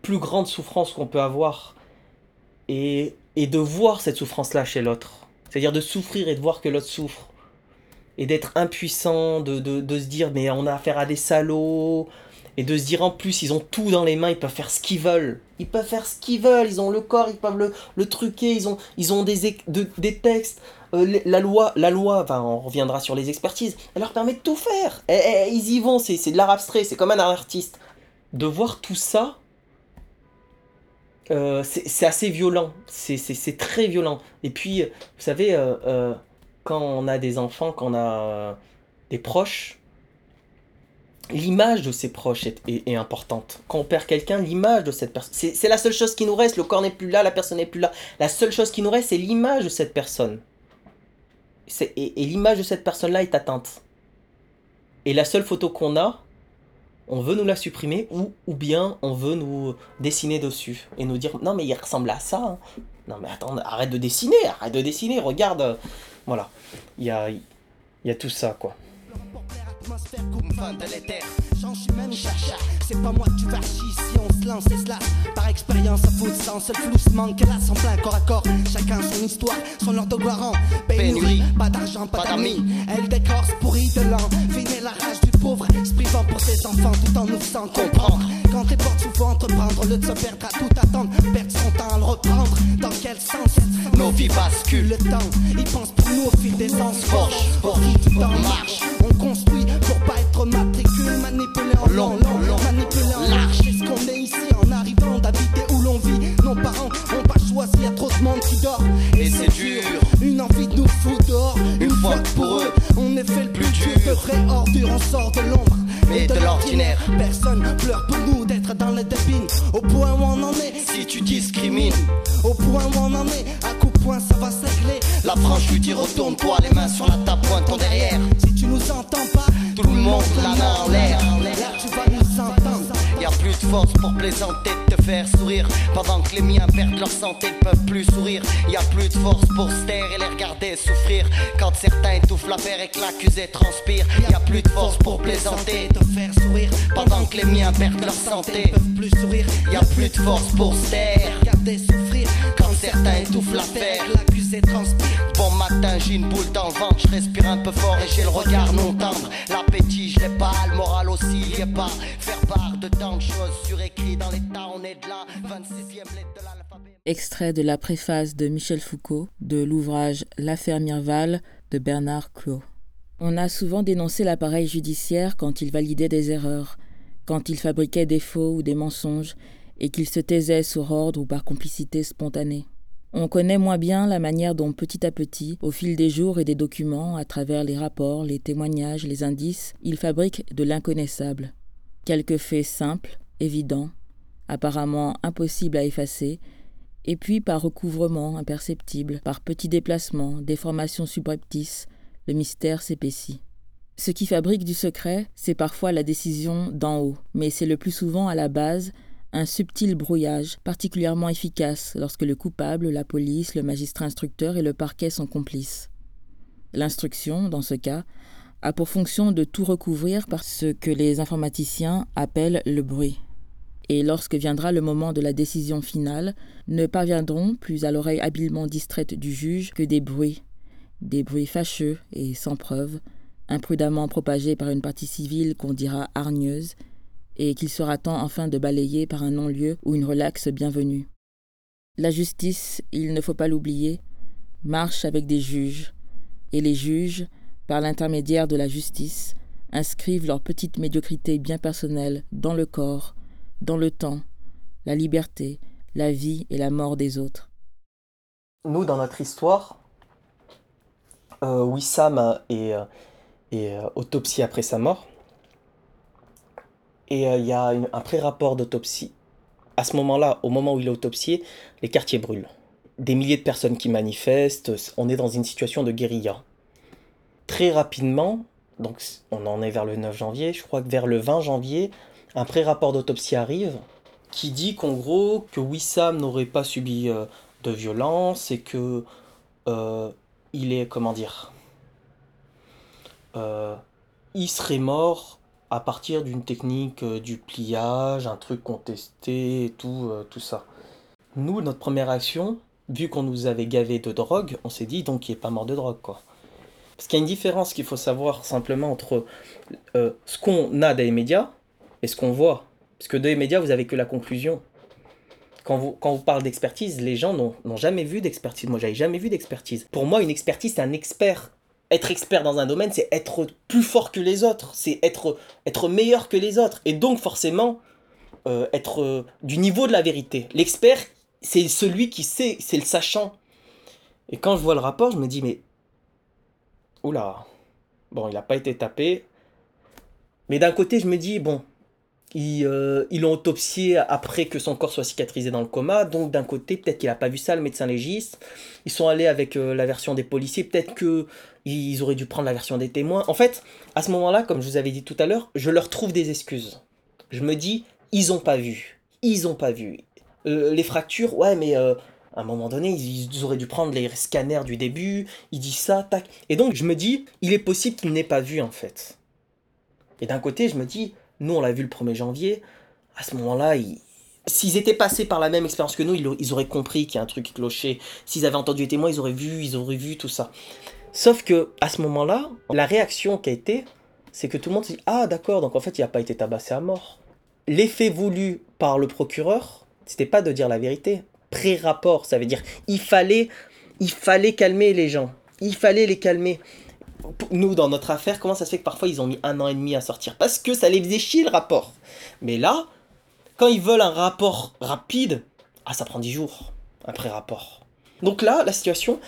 plus grande souffrance qu'on peut avoir. Et et de voir cette souffrance-là chez l'autre. C'est-à-dire de souffrir et de voir que l'autre souffre. Et d'être impuissant, de, de, se dire mais on a affaire à des salauds. Et de se dire en plus ils ont tout dans les mains, ils peuvent faire ce qu'ils veulent. Ils peuvent faire ce qu'ils veulent, ils ont le corps, ils peuvent le, truquer, ils ont, ils ont des, de, des textes. Euh, la loi, la loi enfin, on reviendra sur les expertises, elle leur permet de tout faire. Et, et, ils y vont, c'est de l'art abstrait, c'est comme un artiste. De voir tout ça, euh, c'est assez violent, c'est très violent. Et puis, vous savez, euh, quand on a des enfants, quand on a des proches, l'image de ces proches est, est, importante. Quand on perd quelqu'un, l'image de cette personne, c'est la seule chose qui nous reste. Le corps n'est plus là, la personne n'est plus là. La seule chose qui nous reste, c'est l'image de cette personne. Et, et l'image de cette personne-là est atteinte. Et la seule photo qu'on a, on veut nous la supprimer ou, ou bien on veut nous dessiner dessus et nous dire non mais il ressemble à ça. Hein. Non mais attends, arrête de dessiner, arrête de dessiner, regarde. Voilà, il y a, y a tout ça quoi. J'en suis même chercheur, c'est pas moi que tu vas chier si on se lance et se lâche Par expérience, à fout de sens, seul flou manque là sans plein corps à corps. Chacun son histoire, son ordre guarant Pénurie, pas d'argent, pas d'amis Elle décore pourri de l'an Finir la rage du pauvre, se privant pour ses enfants Tout en nous faisant comprendre Quand tes portes s'ouvrent, entreprendre Le de se perdre à tout attendre Perdre son temps à le reprendre Dans quel sens nos vies basculent Le temps, il pense pour nous au fil des ans Forge, qui tout en marche On construit pour pas être matricule manipulé en long, long, long, manipulé en large. C'est ce qu'on est ici en arrivant d'habiter où l'on vit. Nos parents ont pas choisi, y a trop de monde qui dort. Et c'est dur, une envie de nous foutre dehors. Une fois que pour eux, on est fait le plus dur. De ordures, on sort de l'ombre. Et de l'ordinaire, personne pleure pour nous d'être dans les dépines. Au point où on en est, si tu discrimines. Au point où on en est, à coup de poing, ça va s'égler. La branche lui dit retourne-toi, les mains sur la table, pointe ton derrière. Si tu nous entends pas, tout le monde la main en l'air. A plus de force pour plaisanter, de te faire sourire. Pendant que les miens perdent leur santé, ne peuvent plus sourire. Y a plus de force pour se taire et les regarder souffrir. Quand certains étouffent l'affaire et que l'accusé transpire. Y a plus de force pour plaisanter, te faire sourire. Pendant que les miens perdent leur santé, peuvent plus sourire. Y a plus de force pour se taire. Regarder souffrir. Quand certains étouffent l'affaire, l'accusé transpire. Bon matin, j'ai une boule dans le ventre, je respire un peu fort et j'ai le regard non tendre. L'appétit, je l'ai pas, le moral aussi, y est pas. Faire part de tant de choses surécrites dans l'état, on est de là. 26e lettre de l'alphabet. Extrait de la préface de Michel Foucault de l'ouvrage L'affaire Mirval de Bernard Clot. On a souvent dénoncé l'appareil judiciaire quand il validait des erreurs, quand il fabriquait des faux ou des mensonges, et qu'il se taisait sur ordre ou par complicité spontanée. On connaît moins bien la manière dont petit à petit, au fil des jours et des documents, à travers les rapports, les témoignages, les indices, il fabrique de l'inconnaissable. Quelques faits simples, évidents, apparemment impossibles à effacer, et puis par recouvrement imperceptible, par petits déplacements, déformations subreptices, le mystère s'épaissit. Ce qui fabrique du secret, c'est parfois la décision d'en haut, mais c'est le plus souvent à la base un subtil brouillage particulièrement efficace lorsque le coupable, la police, le magistrat instructeur et le parquet sont complices. L'instruction, dans ce cas, a pour fonction de tout recouvrir par ce que les informaticiens appellent le bruit. Et lorsque viendra le moment de la décision finale, ne parviendront plus à l'oreille habilement distraite du juge que des bruits, des bruits fâcheux et sans preuve, imprudemment propagés par une partie civile qu'on dira hargneuse, et qu'il sera temps enfin de balayer par un non-lieu ou une relaxe bienvenue. La justice, il ne faut pas l'oublier, marche avec des juges, et les juges, par l'intermédiaire de la justice, inscrivent leur petite médiocrité bien personnelle dans le corps, dans le temps, la liberté, la vie et la mort des autres. Nous, dans notre histoire, euh, Wissam est, est euh, autopsié après sa mort. Et il euh, y a un pré-rapport d'autopsie. À ce moment-là, au moment où il est autopsié, les quartiers brûlent. Des milliers de personnes qui manifestent, on est dans une situation de guérilla. Très rapidement, donc on en est vers le 9 janvier, je crois que vers le 20 janvier, un pré-rapport d'autopsie arrive qui dit qu'en gros, que Wissam n'aurait pas subi euh, de violence et que euh, il est, comment dire, euh, il serait mort à partir d'une technique du pliage, un truc contesté et tout, tout ça. Nous, notre première action, vu qu'on nous avait gavé de drogue, on s'est dit donc il est pas mort de drogue quoi. Parce qu'il y a une différence qu'il faut savoir simplement entre euh, ce qu'on a des médias et ce qu'on voit. Parce que des médias, vous avez que la conclusion. Quand vous, quand vous parlez d'expertise, les gens n'ont jamais vu d'expertise. Moi, j'avais jamais vu d'expertise. Pour moi, une expertise, c'est un expert. Être expert dans un domaine, c'est être plus fort que les autres. C'est être, être meilleur que les autres. Et donc, forcément, euh, être euh, du niveau de la vérité. L'expert, c'est celui qui sait, c'est le sachant. Et quand je vois le rapport, je me dis, mais. Bon, il n'a pas été tapé. Mais d'un côté, je me dis, bon, ils euh, ils l'ont autopsié après que son corps soit cicatrisé dans le coma. Donc, d'un côté, peut-être qu'il n'a pas vu ça, le médecin légiste. Ils sont allés avec euh, la version des policiers. Peut-être qu'ils auraient dû prendre la version des témoins. En fait, à ce moment-là, comme je vous avais dit tout à l'heure, je leur trouve des excuses. Je me dis, ils ont pas vu. Ils ont pas vu. Euh, les fractures, ouais, mais euh, à un moment donné, ils, auraient dû prendre les scanners du début. Ils disent ça, tac. Et donc, je me dis, il est possible qu'ils n'aient pas vu, en fait. Et d'un côté, je me dis, nous, on l'a vu le 1er janvier. À ce moment-là, ils- s'ils étaient passés par la même expérience que nous, ils, auraient compris qu'il y a un truc clochait. S'ils avaient entendu les témoins, ils auraient vu, ils auraient vu tout ça. Sauf que à ce moment-là, la réaction qui a été, c'est que tout le monde s'est dit Ah, d'accord, donc en fait, il n'a pas été tabassé à mort. L'effet voulu par le procureur, c'était pas de dire la vérité. Pré-rapport, ça veut dire il fallait, il fallait calmer les gens. Il fallait les calmer. Nous, dans notre affaire, comment ça se fait que parfois ils ont mis un an et demi à sortir? Parce que ça les faisait chier le rapport. Mais là, quand ils veulent un rapport rapide, ah, ça prend 10 jours, un pré-rapport. Donc là, la situation,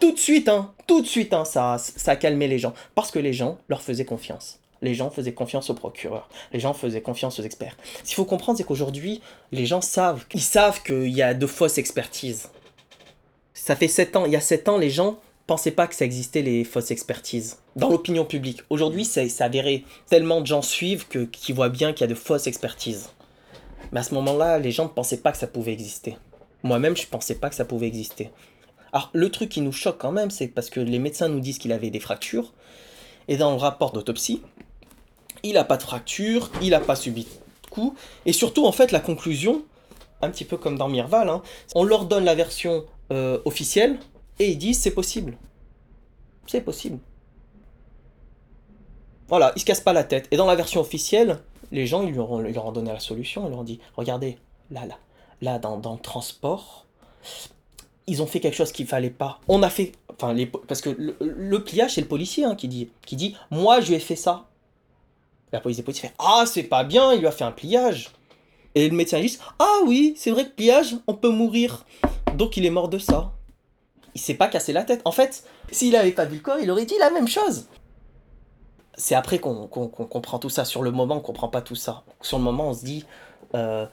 tout de suite, hein, tout de suite, hein, ça, ça a calmé les gens. Parce que les gens leur faisaient confiance. Les gens faisaient confiance au procureur. Les gens faisaient confiance aux experts. Ce qu'il faut comprendre, c'est qu'aujourd'hui, les gens savent, ils savent qu'il y a de fausses expertises. Ça fait 7 ans, il y a 7 ans, les gens pensaient pas que ça existait les fausses expertises dans l'opinion publique. Aujourd'hui, c'est avéré. Tellement de gens suivent que qu'ils voient bien qu'il y a de fausses expertises. Mais à ce moment-là, les gens ne pensaient pas que ça pouvait exister. Moi-même, je pensais pas que ça pouvait exister. Alors, le truc qui nous choque quand même, c'est parce que les médecins nous disent qu'il avait des fractures. Et dans le rapport d'autopsie, il n'a pas de fracture, il n'a pas subi de coup. Et surtout, en fait, la conclusion, un petit peu comme dans Mirval, hein, on leur donne la version euh, officielle et ils disent c'est possible. C'est possible. Voilà, ils se cassent pas la tête. Et dans la version officielle, les gens, ils leur ont, donné la solution. Ils leur ont dit regardez, là, là, là, dans, le transport, ils ont fait quelque chose qu'il fallait pas. On a fait. Parce que le, le pliage, c'est le policier hein, qui, dit, qui dit Moi, je lui ai fait ça. La police des policiers fait Ah, c'est pas bien, il lui a fait un pliage. Et le médecin dit Ah oui, c'est vrai que pliage, on peut mourir. Donc il est mort de ça. Il s'est pas cassé la tête. En fait, s'il avait pas vu le corps, il aurait dit la même chose. C'est après qu'on comprend tout ça. Sur le moment, on comprend pas tout ça. Sur le moment, on se dit euh,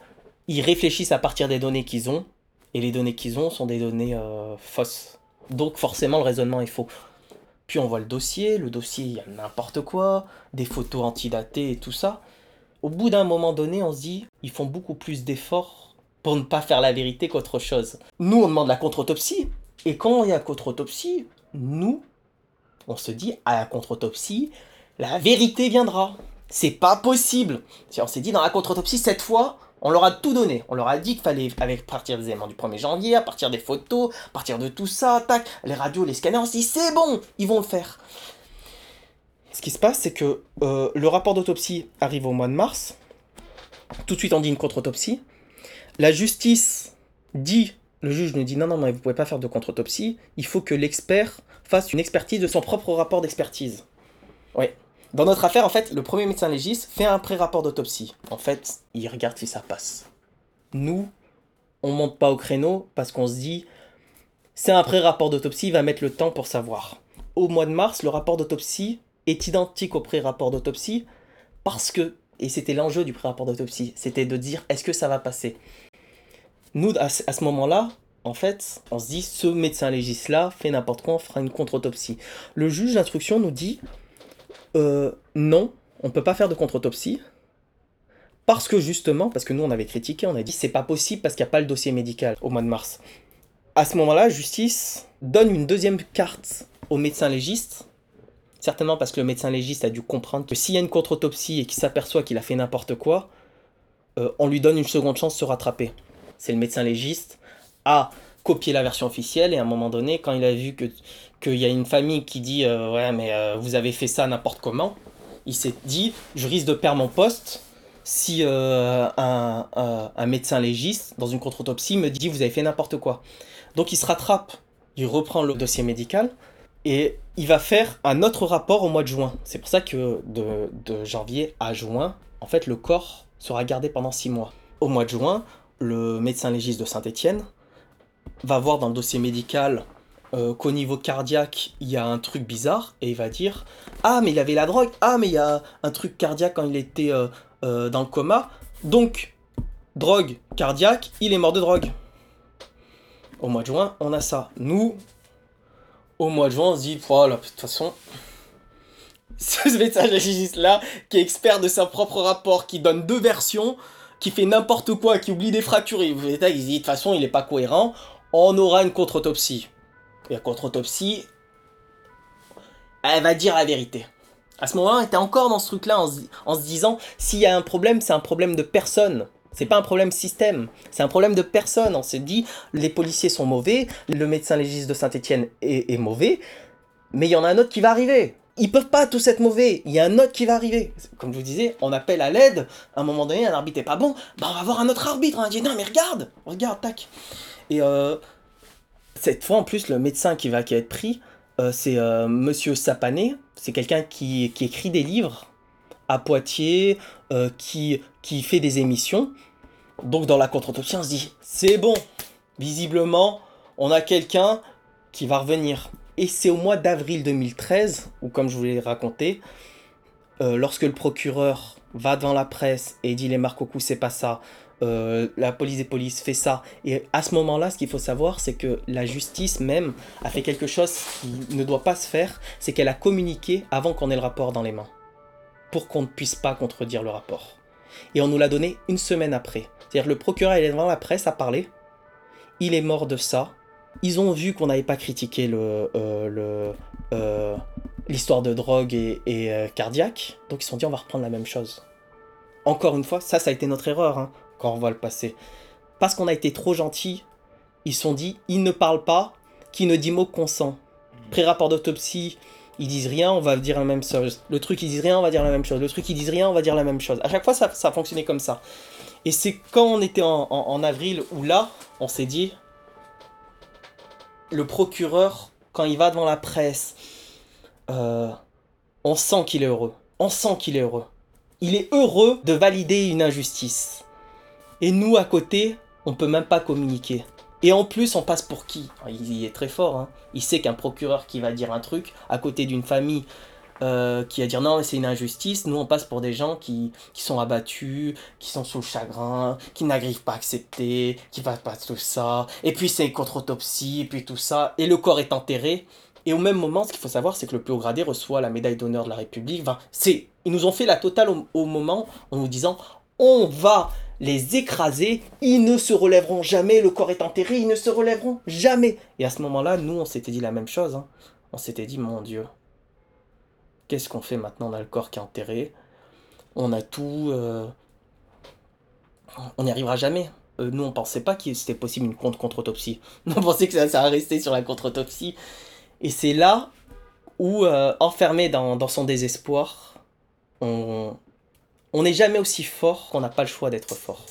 Ils réfléchissent à partir des données qu'ils ont. Et les données qu'ils ont sont des données euh, fausses. Donc forcément, le raisonnement est faux. Puis on voit le dossier, le dossier, il y a n'importe quoi, des photos antidatées et tout ça. Au bout d'un moment donné, on se dit, ils font beaucoup plus d'efforts pour ne pas faire la vérité qu'autre chose. Nous, on demande la contre-autopsie, et quand il y a contre-autopsie, nous, on se dit, à la contre-autopsie, la vérité viendra. C'est pas possible. Si On s'est dit, dans la contre-autopsie, cette fois, on leur a tout donné. On leur a dit qu'il fallait, avec partir des éléments du 1er janvier, à partir des photos, à partir de tout ça, tac, les radios, les scanners, on s'est c'est bon, ils vont le faire. Ce qui se passe, c'est que euh, le rapport d'autopsie arrive au mois de mars. Tout de suite, on dit une contre-autopsie. La justice dit, le juge nous dit non, non, mais vous pouvez pas faire de contre-autopsie. Il faut que l'expert fasse une expertise de son propre rapport d'expertise. Oui. Dans notre affaire, en fait, le premier médecin légiste fait un pré-rapport d'autopsie. En fait, il regarde si ça passe. Nous, on monte pas au créneau parce qu'on se dit, c'est un pré-rapport d'autopsie, il va mettre le temps pour savoir. Au mois de mars, le rapport d'autopsie est identique au pré-rapport d'autopsie parce que, et c'était l'enjeu du pré-rapport d'autopsie, c'était de dire est-ce que ça va passer? Nous, à ce moment-là, en fait, on se dit ce médecin légiste-là fait n'importe quoi, on fera une contre-autopsie. Le juge d'instruction nous dit euh, non, on peut pas faire de contre-autopsie. Parce que justement, parce que nous on avait critiqué, on a dit c'est pas possible parce qu'il n'y a pas le dossier médical au mois de mars. À ce moment-là, justice donne une deuxième carte au médecin légiste Certainement parce que le médecin légiste a dû comprendre que s'il y a une contre-autopsie et qu'il s'aperçoit qu'il a fait n'importe quoi, euh, on lui donne une seconde chance de se rattraper. C'est le médecin légiste a copié la version officielle et à un moment donné, quand il a vu que qu'il y a une famille qui dit euh, ouais mais euh, vous avez fait ça n'importe comment, il s'est dit je risque de perdre mon poste si euh, un, un- un médecin légiste dans une contre-autopsie me dit vous avez fait n'importe quoi. Donc il se rattrape, il reprend le dossier médical et il va faire un autre rapport au mois de juin. C'est pour ça que de, de janvier à juin, en fait, le corps sera gardé pendant six mois. Au mois de juin, le médecin légiste de Saint-Étienne va voir dans le dossier médical euh, qu'au niveau cardiaque, il y a un truc bizarre et il va dire Ah, mais il avait la drogue, ah, mais il y a un truc cardiaque quand il était euh, euh, dans le coma. Donc, drogue cardiaque, il est mort de drogue. Au mois de juin, on a ça. Nous, au mois de juin, on se dit Voilà, de toute façon, (laughs) ce médecin légiste là, qui est expert de son propre rapport, qui donne deux versions, qui fait n'importe quoi, qui oublie des fractures, il, se dit de toute façon il n'est pas cohérent, on aura une contre-autopsie. Et la contre-autopsie, elle va dire la vérité. À ce moment-là, on était encore dans ce truc-là en, se- disant s'il y a un problème, c'est un problème de personne. C'est pas un problème système, c'est un problème de personne. On s'est dit les policiers sont mauvais, le médecin légiste de Saint-Etienne est, mauvais, mais il y en a un autre qui va arriver. Ils peuvent pas tous être mauvais, il y a un autre qui va arriver. Comme je vous disais, on appelle à l'aide, à un moment donné, un arbitre est pas bon, bah on va voir un autre arbitre, on va dire non mais regarde, regarde, tac. Et euh, cette fois en plus, le médecin qui va être pris, euh, c'est euh, Monsieur Sapané, c'est quelqu'un qui, écrit des livres à Poitiers, qui, qui fait des émissions. Donc dans la contre-autopsie, on se dit, c'est bon, visiblement, on a quelqu'un qui va revenir. Et c'est au mois d'avril 2013, où comme je vous l'ai raconté, lorsque le procureur va devant la presse et dit les marques au cou, c'est pas ça, euh, la police des polices fait ça. Et à ce moment-là, ce qu'il faut savoir, c'est que la justice même a fait quelque chose qui ne doit pas se faire, c'est qu'elle a communiqué avant qu'on ait le rapport dans les mains, pour qu'on ne puisse pas contredire le rapport. Et on nous l'a donné une semaine après. C'est-à-dire le procureur est devant la presse à parler, il est mort de ça. Ils ont vu qu'on n'avait pas critiqué euh, euh, l'histoire de drogue et, cardiaque, donc ils se sont dit on va reprendre la même chose. Encore une fois, ça, ça a été notre erreur hein, quand on voit le passé. Parce qu'on a été trop gentil, ils sont dit il ne parle pas, qui ne dit mot consent. Pré-rapport d'autopsie, ils disent rien, on va dire la même chose. Le truc, ils disent rien, on va dire la même chose. Le truc, ils disent rien, on va dire la même chose. À chaque fois, ça, ça fonctionnait comme ça. Et c'est quand on était en avril où là, on s'est dit, le procureur, quand il va devant la presse, euh, on sent qu'il est heureux. On sent qu'il est heureux. Il est heureux de valider une injustice. Et nous, à côté, on peut même pas communiquer. Et en plus, on passe pour qui? Il il est très fort. hein. Il sait qu'un procureur qui va dire un truc, à côté d'une famille euh, qui va dire non, c'est une injustice, nous, on passe pour des gens qui, qui sont abattus, qui sont sous le chagrin, qui n'arrivent pas à accepter, qui ne pas tout ça. Et puis, c'est une contre-autopsie, et puis tout ça. Et le corps est enterré. Et au même moment, ce qu'il faut savoir, c'est que le plus haut gradé reçoit la médaille d'honneur de la République. C'est, ils nous ont fait la totale au moment en nous disant on va les écraser, ils ne se relèveront jamais, le corps est enterré, ils ne se relèveront jamais. Et à ce moment-là, nous, on s'était dit la même chose. hein. On s'était dit, mon Dieu, qu'est-ce qu'on fait maintenant On a le corps qui est enterré, on a tout, euh, on n'y arrivera jamais. Euh, nous, on pensait pas que c'était possible une contre contre-autopsie. (laughs) On pensait que ça, ça rester sur la contre-autopsie. Et c'est là où, euh, enfermé dans son désespoir, on on n'est jamais aussi fort qu'on n'a pas le choix d'être fort.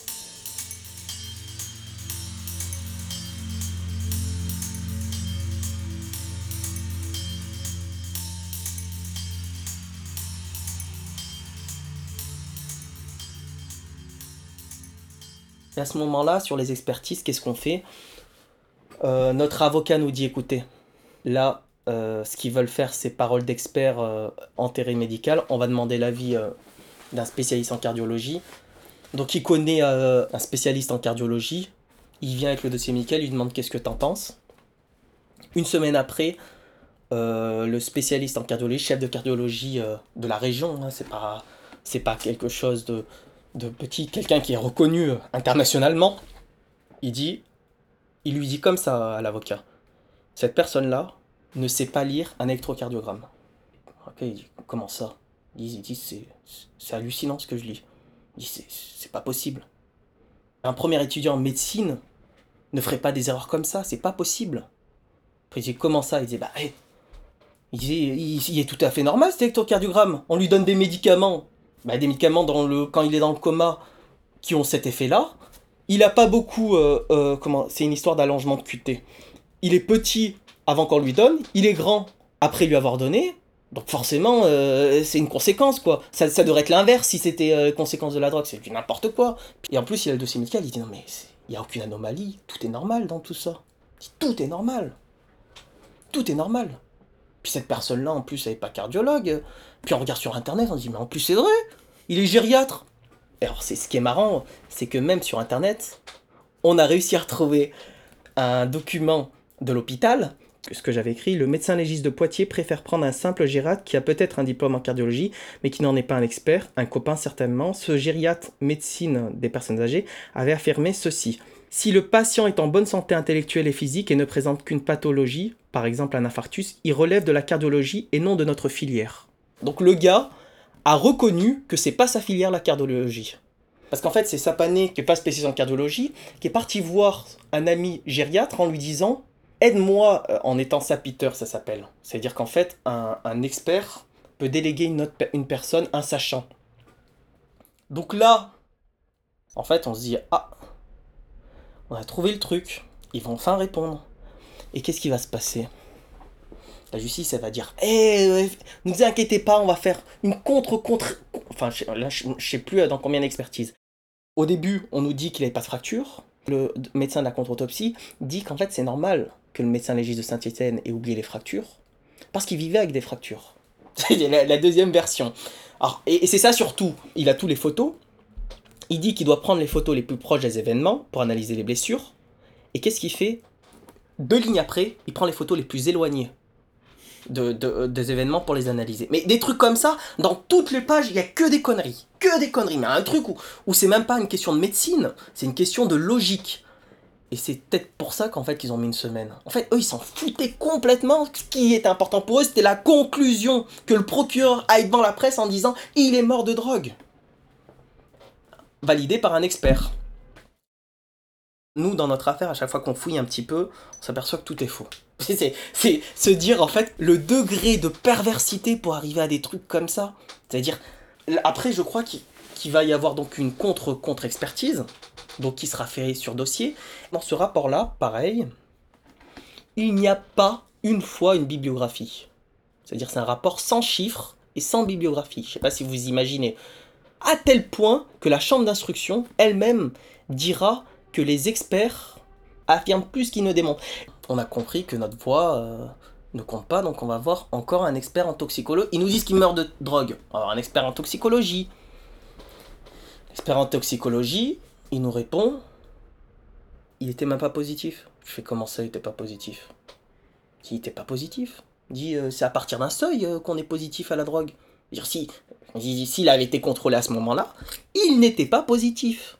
Et à ce moment-là, sur les expertises, qu'est-ce qu'on fait? Euh, Notre avocat nous dit écoutez, là, euh, ce qu'ils veulent faire, c'est parole d'expert euh, médical. On va demander l'avis euh, d'un spécialiste en cardiologie. Donc il connaît euh, un spécialiste en cardiologie. Il vient avec le dossier médical, il lui demande qu'est-ce que t'en penses. Une semaine après, euh, le spécialiste en cardiologie, chef de cardiologie euh, de la région, hein, c'est pas pas quelque chose de, de petit, quelqu'un qui est reconnu internationalement. Il dit, il lui dit comme ça à l'avocat. Cette personne-là ne sait pas lire un électrocardiogramme. Ok, il dit comment ça? Il dit, il dit, c'est hallucinant ce que je lis. Il dit c'est pas possible. Un premier étudiant en médecine ne ferait pas des erreurs comme ça, c'est pas possible. Après, j'ai comment ça? Il disait, bah, disait, il, il est tout à fait normal, cet électrocardiogramme. On lui donne des médicaments, bah, des médicaments dans le, quand il est dans le coma, qui ont cet effet-là. Il a pas beaucoup, euh, euh, comment, c'est une histoire d'allongement de QT. Il est petit avant qu'on lui donne, il est grand après lui avoir donné. Donc forcément, euh, c'est une conséquence, quoi. Ça, devrait être l'inverse si c'était euh, conséquence de la drogue, c'est du n'importe quoi. Et en plus, il a le dossier médical, il dit non mais il n'y a aucune anomalie, tout est normal dans tout ça. Tout est normal. Tout est normal. Puis cette personne-là, en plus, elle n'est pas cardiologue. Puis on regarde sur Internet, on se dit, mais en plus, c'est vrai, il est gériatre. Et alors, c'est ce qui est marrant, c'est que même sur Internet, on a réussi à retrouver un document de l'hôpital, ce que j'avais écrit, le médecin légiste de Poitiers préfère prendre un simple gériatre qui a peut-être un diplôme en cardiologie, mais qui n'en est pas un expert, un copain certainement. Ce gériatre médecine des personnes âgées avait affirmé ceci. Si le patient est en bonne santé intellectuelle et physique et ne présente qu'une pathologie, par exemple un infarctus, il relève de la cardiologie et non de notre filière. Donc le gars a reconnu que c'est pas sa filière la cardiologie. Parce qu'en fait, c'est Sapané, qui n'est pas spécialisé en cardiologie, qui est parti voir un ami gériatre en lui disant Aide-moi euh, en étant sapiteur, ça s'appelle. C'est-à-dire qu'en fait, un, expert peut déléguer une, personne, un sachant. Donc là, en fait, on se dit Ah, on a trouvé le truc, ils vont enfin répondre. Et qu'est-ce qui va se passer? La justice, elle va dire Eh, euh, ne vous inquiétez pas, on va faire une contre-contre. Enfin, là, je, je sais plus dans combien d'expertises. Au début, on nous dit qu'il n'avait pas de fracture. Le médecin de la contre-autopsie dit qu'en fait, c'est normal que le médecin légiste de Saint-Étienne ait oublié les fractures, parce qu'il vivait avec des fractures. C'est la, deuxième version. Alors, et c'est ça surtout, il a tous les photos. Il dit qu'il doit prendre les photos les plus proches des événements pour analyser les blessures. Et qu'est-ce qu'il fait? Deux lignes après, il prend les photos les plus éloignées de- des événements pour les analyser. Mais des trucs comme ça, dans toutes les pages, il n'y a que des conneries. Que des conneries. Mais un truc où, où c'est même pas une question de médecine, c'est une question de logique. Et c'est peut-être pour ça qu'en fait qu'ils ont mis une semaine. En fait, eux, ils s'en foutaient complètement. Ce qui était important pour eux, c'était la conclusion que le procureur aille devant la presse en disant il est mort de drogue. Validé par un expert. Nous, dans notre affaire, à chaque fois qu'on fouille un petit peu, on s'aperçoit que tout est faux. (laughs) C'est- se dire en fait le degré de perversité pour arriver à des trucs comme ça. C'est-à-dire, après, je crois qu'il qu'il va y avoir donc une contre-contre-expertise, donc qui sera fait sur dossier. Dans ce rapport-là, pareil, il n'y a pas une fois une bibliographie. C'est-à-dire c'est un rapport sans chiffres et sans bibliographie. Je ne sais pas si vous imaginez. À tel point que la chambre d'instruction elle-même dira que les experts affirment plus qu'ils ne démontrent. On a compris que notre voix euh, ne compte pas, donc on va voir encore un expert en toxicologie. Ils nous disent qu'il meurt de drogue. On un expert en toxicologie. L'expert en toxicologie, il nous répond il était même pas positif. Je fais comment ça, il était pas positif? Il était pas positif. Il dit euh, c'est à partir d'un seuil euh, qu'on est positif à la drogue. Dire, si, il- s'il avait été contrôlé à ce moment-là, il n'était pas positif.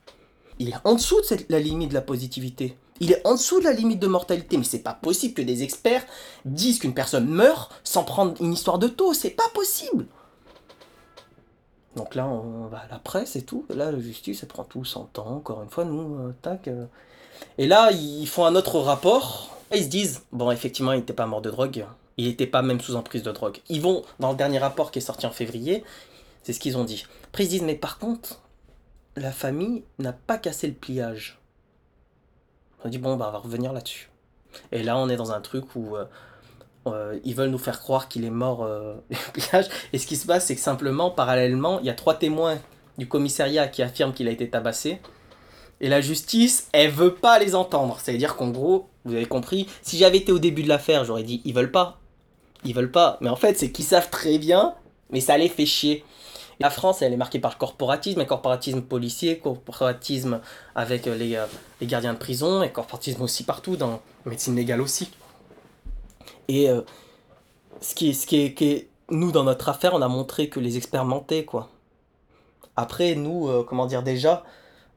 Il est en dessous de la limite de la positivité. Il est en dessous de la limite de mortalité. Mais c'est pas possible que des experts disent qu'une personne meurt sans prendre une histoire de taux. C'est pas possible. Donc là, on va à la presse et tout. Là, la justice, elle prend tout son temps. Encore une fois, nous, euh, tac. euh. Et là, ils font un autre rapport. Et ils se disent, bon, effectivement, il n'était pas mort de drogue. Il n'était pas même sous emprise de drogue. Ils vont, dans le dernier rapport qui est sorti en février, c'est ce qu'ils ont dit. Après, ils se disent, mais par contre, la famille n'a pas cassé le pliage. On dit, bon, on va revenir là-dessus. Et là, on est dans un truc où euh, euh, ils veulent nous faire croire qu'il est mort euh. (laughs) Et ce qui se passe, c'est que simplement, parallèlement, il y a trois témoins du commissariat qui affirment qu'il a été tabassé. Et la justice, elle veut pas les entendre. C'est-à-dire qu'en gros, vous avez compris, si j'avais été au début de l'affaire, j'aurais dit, ils veulent pas. Ils veulent pas. Mais en fait, c'est qu'ils savent très bien, mais ça les fait chier. La France, elle est marquée par le corporatisme, un corporatisme policier, corporatisme avec les, euh, les gardiens de prison, et corporatisme aussi partout, dans la médecine légale aussi. Et euh, ce, qui ce qui est, Nous, dans notre affaire, on a montré que les experts mentaient, quoi. Après, nous, euh, comment dire déjà,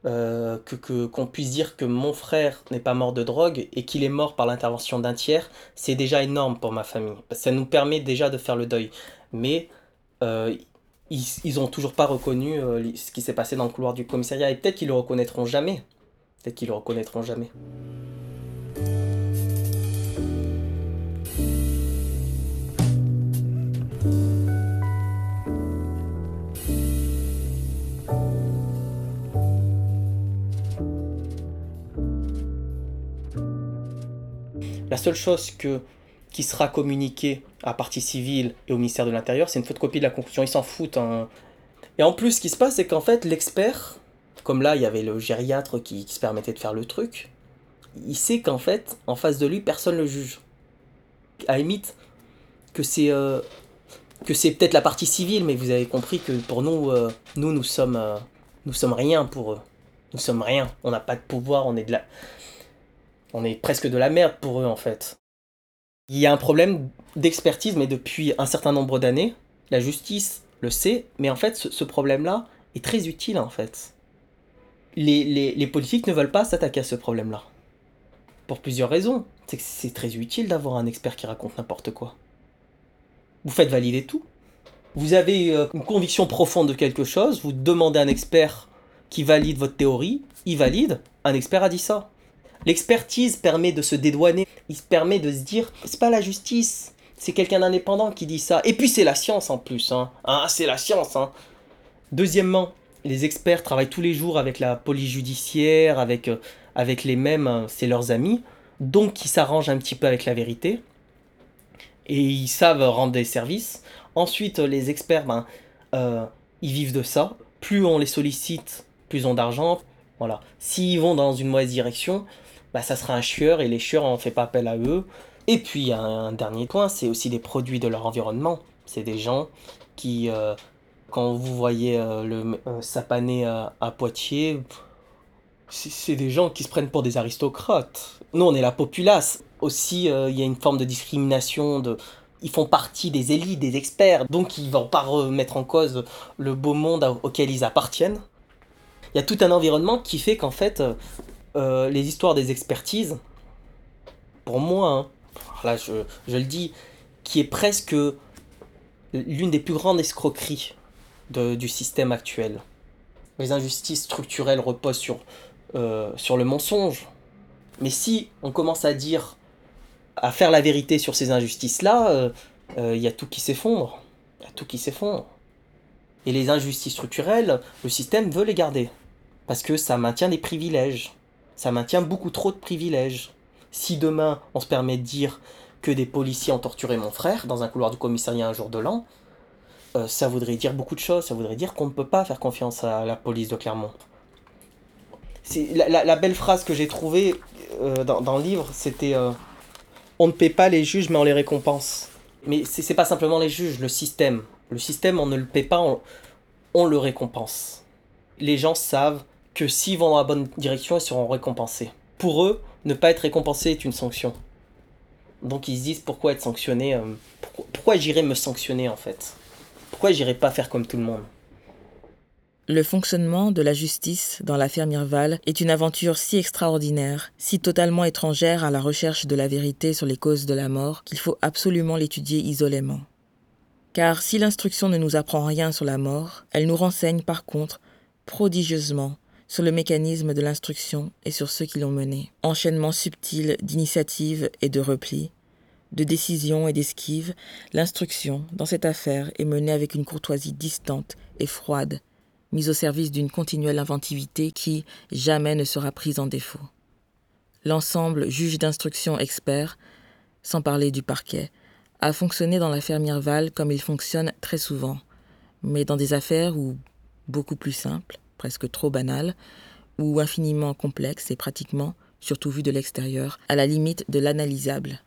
euh, que qu'on puisse dire que mon frère n'est pas mort de drogue et qu'il est mort par l'intervention d'un tiers, c'est déjà énorme pour ma famille. Ça nous permet déjà de faire le deuil. Mais ils, ils ont toujours pas reconnu ce qui s'est passé dans le couloir du commissariat et peut-être qu'ils le reconnaîtront jamais. Peut-être qu'ils le reconnaîtront jamais. La seule chose que, qui sera communiquée à partie civile et au ministère de l'Intérieur, c'est une photocopie de la conclusion. Ils s'en foutent. hein. Et en plus, ce qui se passe, c'est qu'en fait, l'expert, comme là, il y avait le gériatre qui, se permettait de faire le truc, il sait qu'en fait, en face de lui, personne ne le juge. À limite, que c'est euh, que c'est peut-être la partie civile, mais vous avez compris que pour nous, euh, nous, nous sommes, euh, nous sommes rien pour eux. Nous sommes rien. On n'a pas de pouvoir. On est de la, on est presque de la merde pour eux en fait. Il y a un problème d'expertise, mais depuis un certain nombre d'années, la justice le sait, mais en fait, ce, problème-là est très utile en fait. Les, les, les politiques ne veulent pas s'attaquer à ce problème-là. Pour plusieurs raisons. C'est que c'est très utile d'avoir un expert qui raconte n'importe quoi. Vous faites valider tout. Vous avez euh, une conviction profonde de quelque chose, vous demandez à un expert qui valide votre théorie, il valide, un expert a dit ça. L'expertise permet de se dédouaner, il permet de se dire, c'est pas la justice, c'est quelqu'un d'indépendant qui dit ça. Et puis c'est la science en plus, hein. Ah, c'est la science, hein. Deuxièmement, les experts travaillent tous les jours avec la police judiciaire, avec, euh, avec les mêmes, euh, c'est leurs amis, donc ils s'arrangent un petit peu avec la vérité. Et ils savent rendre des services. Ensuite, les experts, ben, euh, ils vivent de ça. Plus on les sollicite, plus ont d'argent. Voilà. S'ils vont dans une mauvaise direction, bah, ça sera un chieur et les chieurs, on fait pas appel à eux. Et puis, un, un dernier point, c'est aussi des produits de leur environnement. C'est des gens qui, euh, quand vous voyez euh, le euh, sapané à, Poitiers, c'est des gens qui se prennent pour des aristocrates. Nous, on est la populace. Aussi, il y a une forme de discrimination. De... Ils font partie des élites, des experts. Donc, ils vont pas remettre en cause le beau monde auquel ils appartiennent. Il y a tout un environnement qui fait qu'en fait, euh, les histoires des expertises, pour moi, hein, là, je, le dis, qui est presque l'une des plus grandes escroqueries du système actuel. Les injustices structurelles reposent sur, euh, sur le mensonge. Mais si on commence à dire, à faire la vérité sur ces injustices-là, euh, il y a tout qui s'effondre. Il y a tout qui s'effondre. Et les injustices structurelles, le système veut les garder. Parce que ça maintient des privilèges. Ça maintient beaucoup trop de privilèges. Si demain on se permet de dire que des policiers ont torturé mon frère dans un couloir du commissariat un jour de l'an, euh, ça voudrait dire beaucoup de choses. Ça voudrait dire qu'on ne peut pas faire confiance à la police de Clermont. C'est la, belle phrase que j'ai trouvée euh, dans, le livre, c'était euh, on ne paie pas les juges, mais on les récompense. Mais c'est pas simplement les juges, le système. Le système, on ne le paie pas, on le récompense. Les gens savent que s'ils vont dans la bonne direction, ils seront récompensés. Pour eux, ne pas être récompensé est une sanction. Donc ils se disent pourquoi être sanctionné euh, Pourquoi, pourquoi j'irais me sanctionner en fait? Pourquoi j'irais pas faire comme tout le monde? Le fonctionnement de la justice dans l'affaire Mirval est une aventure si extraordinaire, si totalement étrangère à la recherche de la vérité sur les causes de la mort qu'il faut absolument l'étudier isolément. Car si l'instruction ne nous apprend rien sur la mort, elle nous renseigne par contre prodigieusement sur le mécanisme de l'instruction et sur ceux qui l'ont mené. Enchaînement subtil d'initiatives et de replis, de décisions et d'esquives, l'instruction, dans cette affaire, est menée avec une courtoisie distante et froide, mise au service d'une continuelle inventivité qui jamais ne sera prise en défaut. L'ensemble juge d'instruction expert, sans parler du parquet, a fonctionné dans l'affaire Mirval comme il fonctionne très souvent, mais dans des affaires où beaucoup plus simples, presque trop banales, ou infiniment complexes et pratiquement, surtout vu de l'extérieur, à la limite de l'analysable.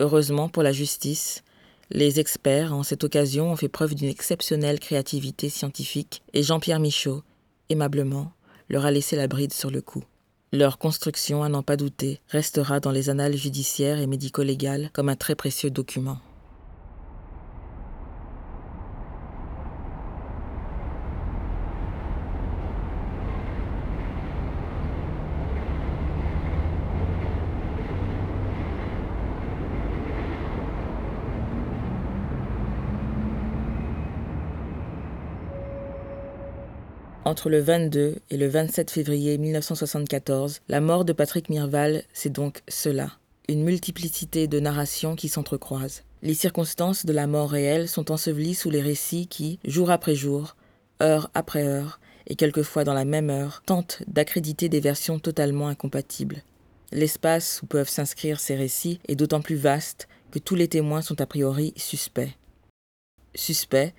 Heureusement pour la justice, les experts, en cette occasion, ont fait preuve d'une exceptionnelle créativité scientifique et Jean-Pierre Michaud, aimablement, leur a laissé la bride sur le coup. Leur construction, à n'en pas douter, restera dans les annales judiciaires et médico-légales comme un très précieux document. Entre le 22 et le 27 février 1974, la mort de Patrick Mirval, c'est donc cela, une multiplicité de narrations qui s'entrecroisent. Les circonstances de la mort réelle sont ensevelies sous les récits qui, jour après jour, heure après heure, et quelquefois dans la même heure, tentent d'accréditer des versions totalement incompatibles. L'espace où peuvent s'inscrire ces récits est d'autant plus vaste que tous les témoins sont a priori suspects. Suspects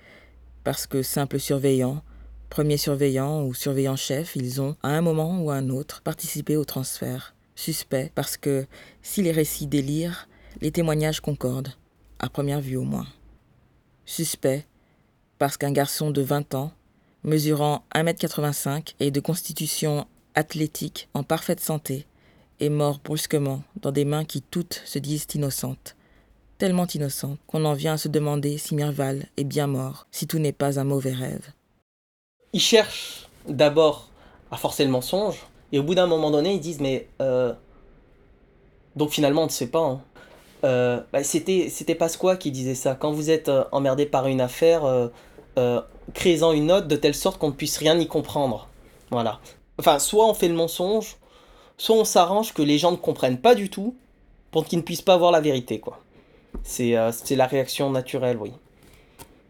parce que simples surveillants, premiers surveillants ou surveillants-chefs, ils ont, à un moment ou à un autre, participé au transfert. Suspects parce que, si les récits délirent, les témoignages concordent, à première vue au moins. Suspect parce qu'un garçon de 20 ans, mesurant 1m85 et de constitution athlétique en parfaite santé, est mort brusquement dans des mains qui toutes se disent innocentes. Tellement innocentes qu'on en vient à se demander si Mirval est bien mort, si tout n'est pas un mauvais rêve. Ils cherchent d'abord à forcer le mensonge, et au bout d'un moment donné, ils disent Mais. Euh... Donc finalement, on ne sait pas. Hein. Euh, bah, c'était c'était Pasqua qui disait ça. Quand vous êtes euh, emmerdé par une affaire, créez-en une note de telle sorte qu'on ne puisse rien y comprendre. Voilà. Enfin, soit on fait le mensonge, soit on s'arrange que les gens ne comprennent pas du tout pour qu'ils ne puissent pas voir la vérité, quoi. C'est la réaction naturelle, oui.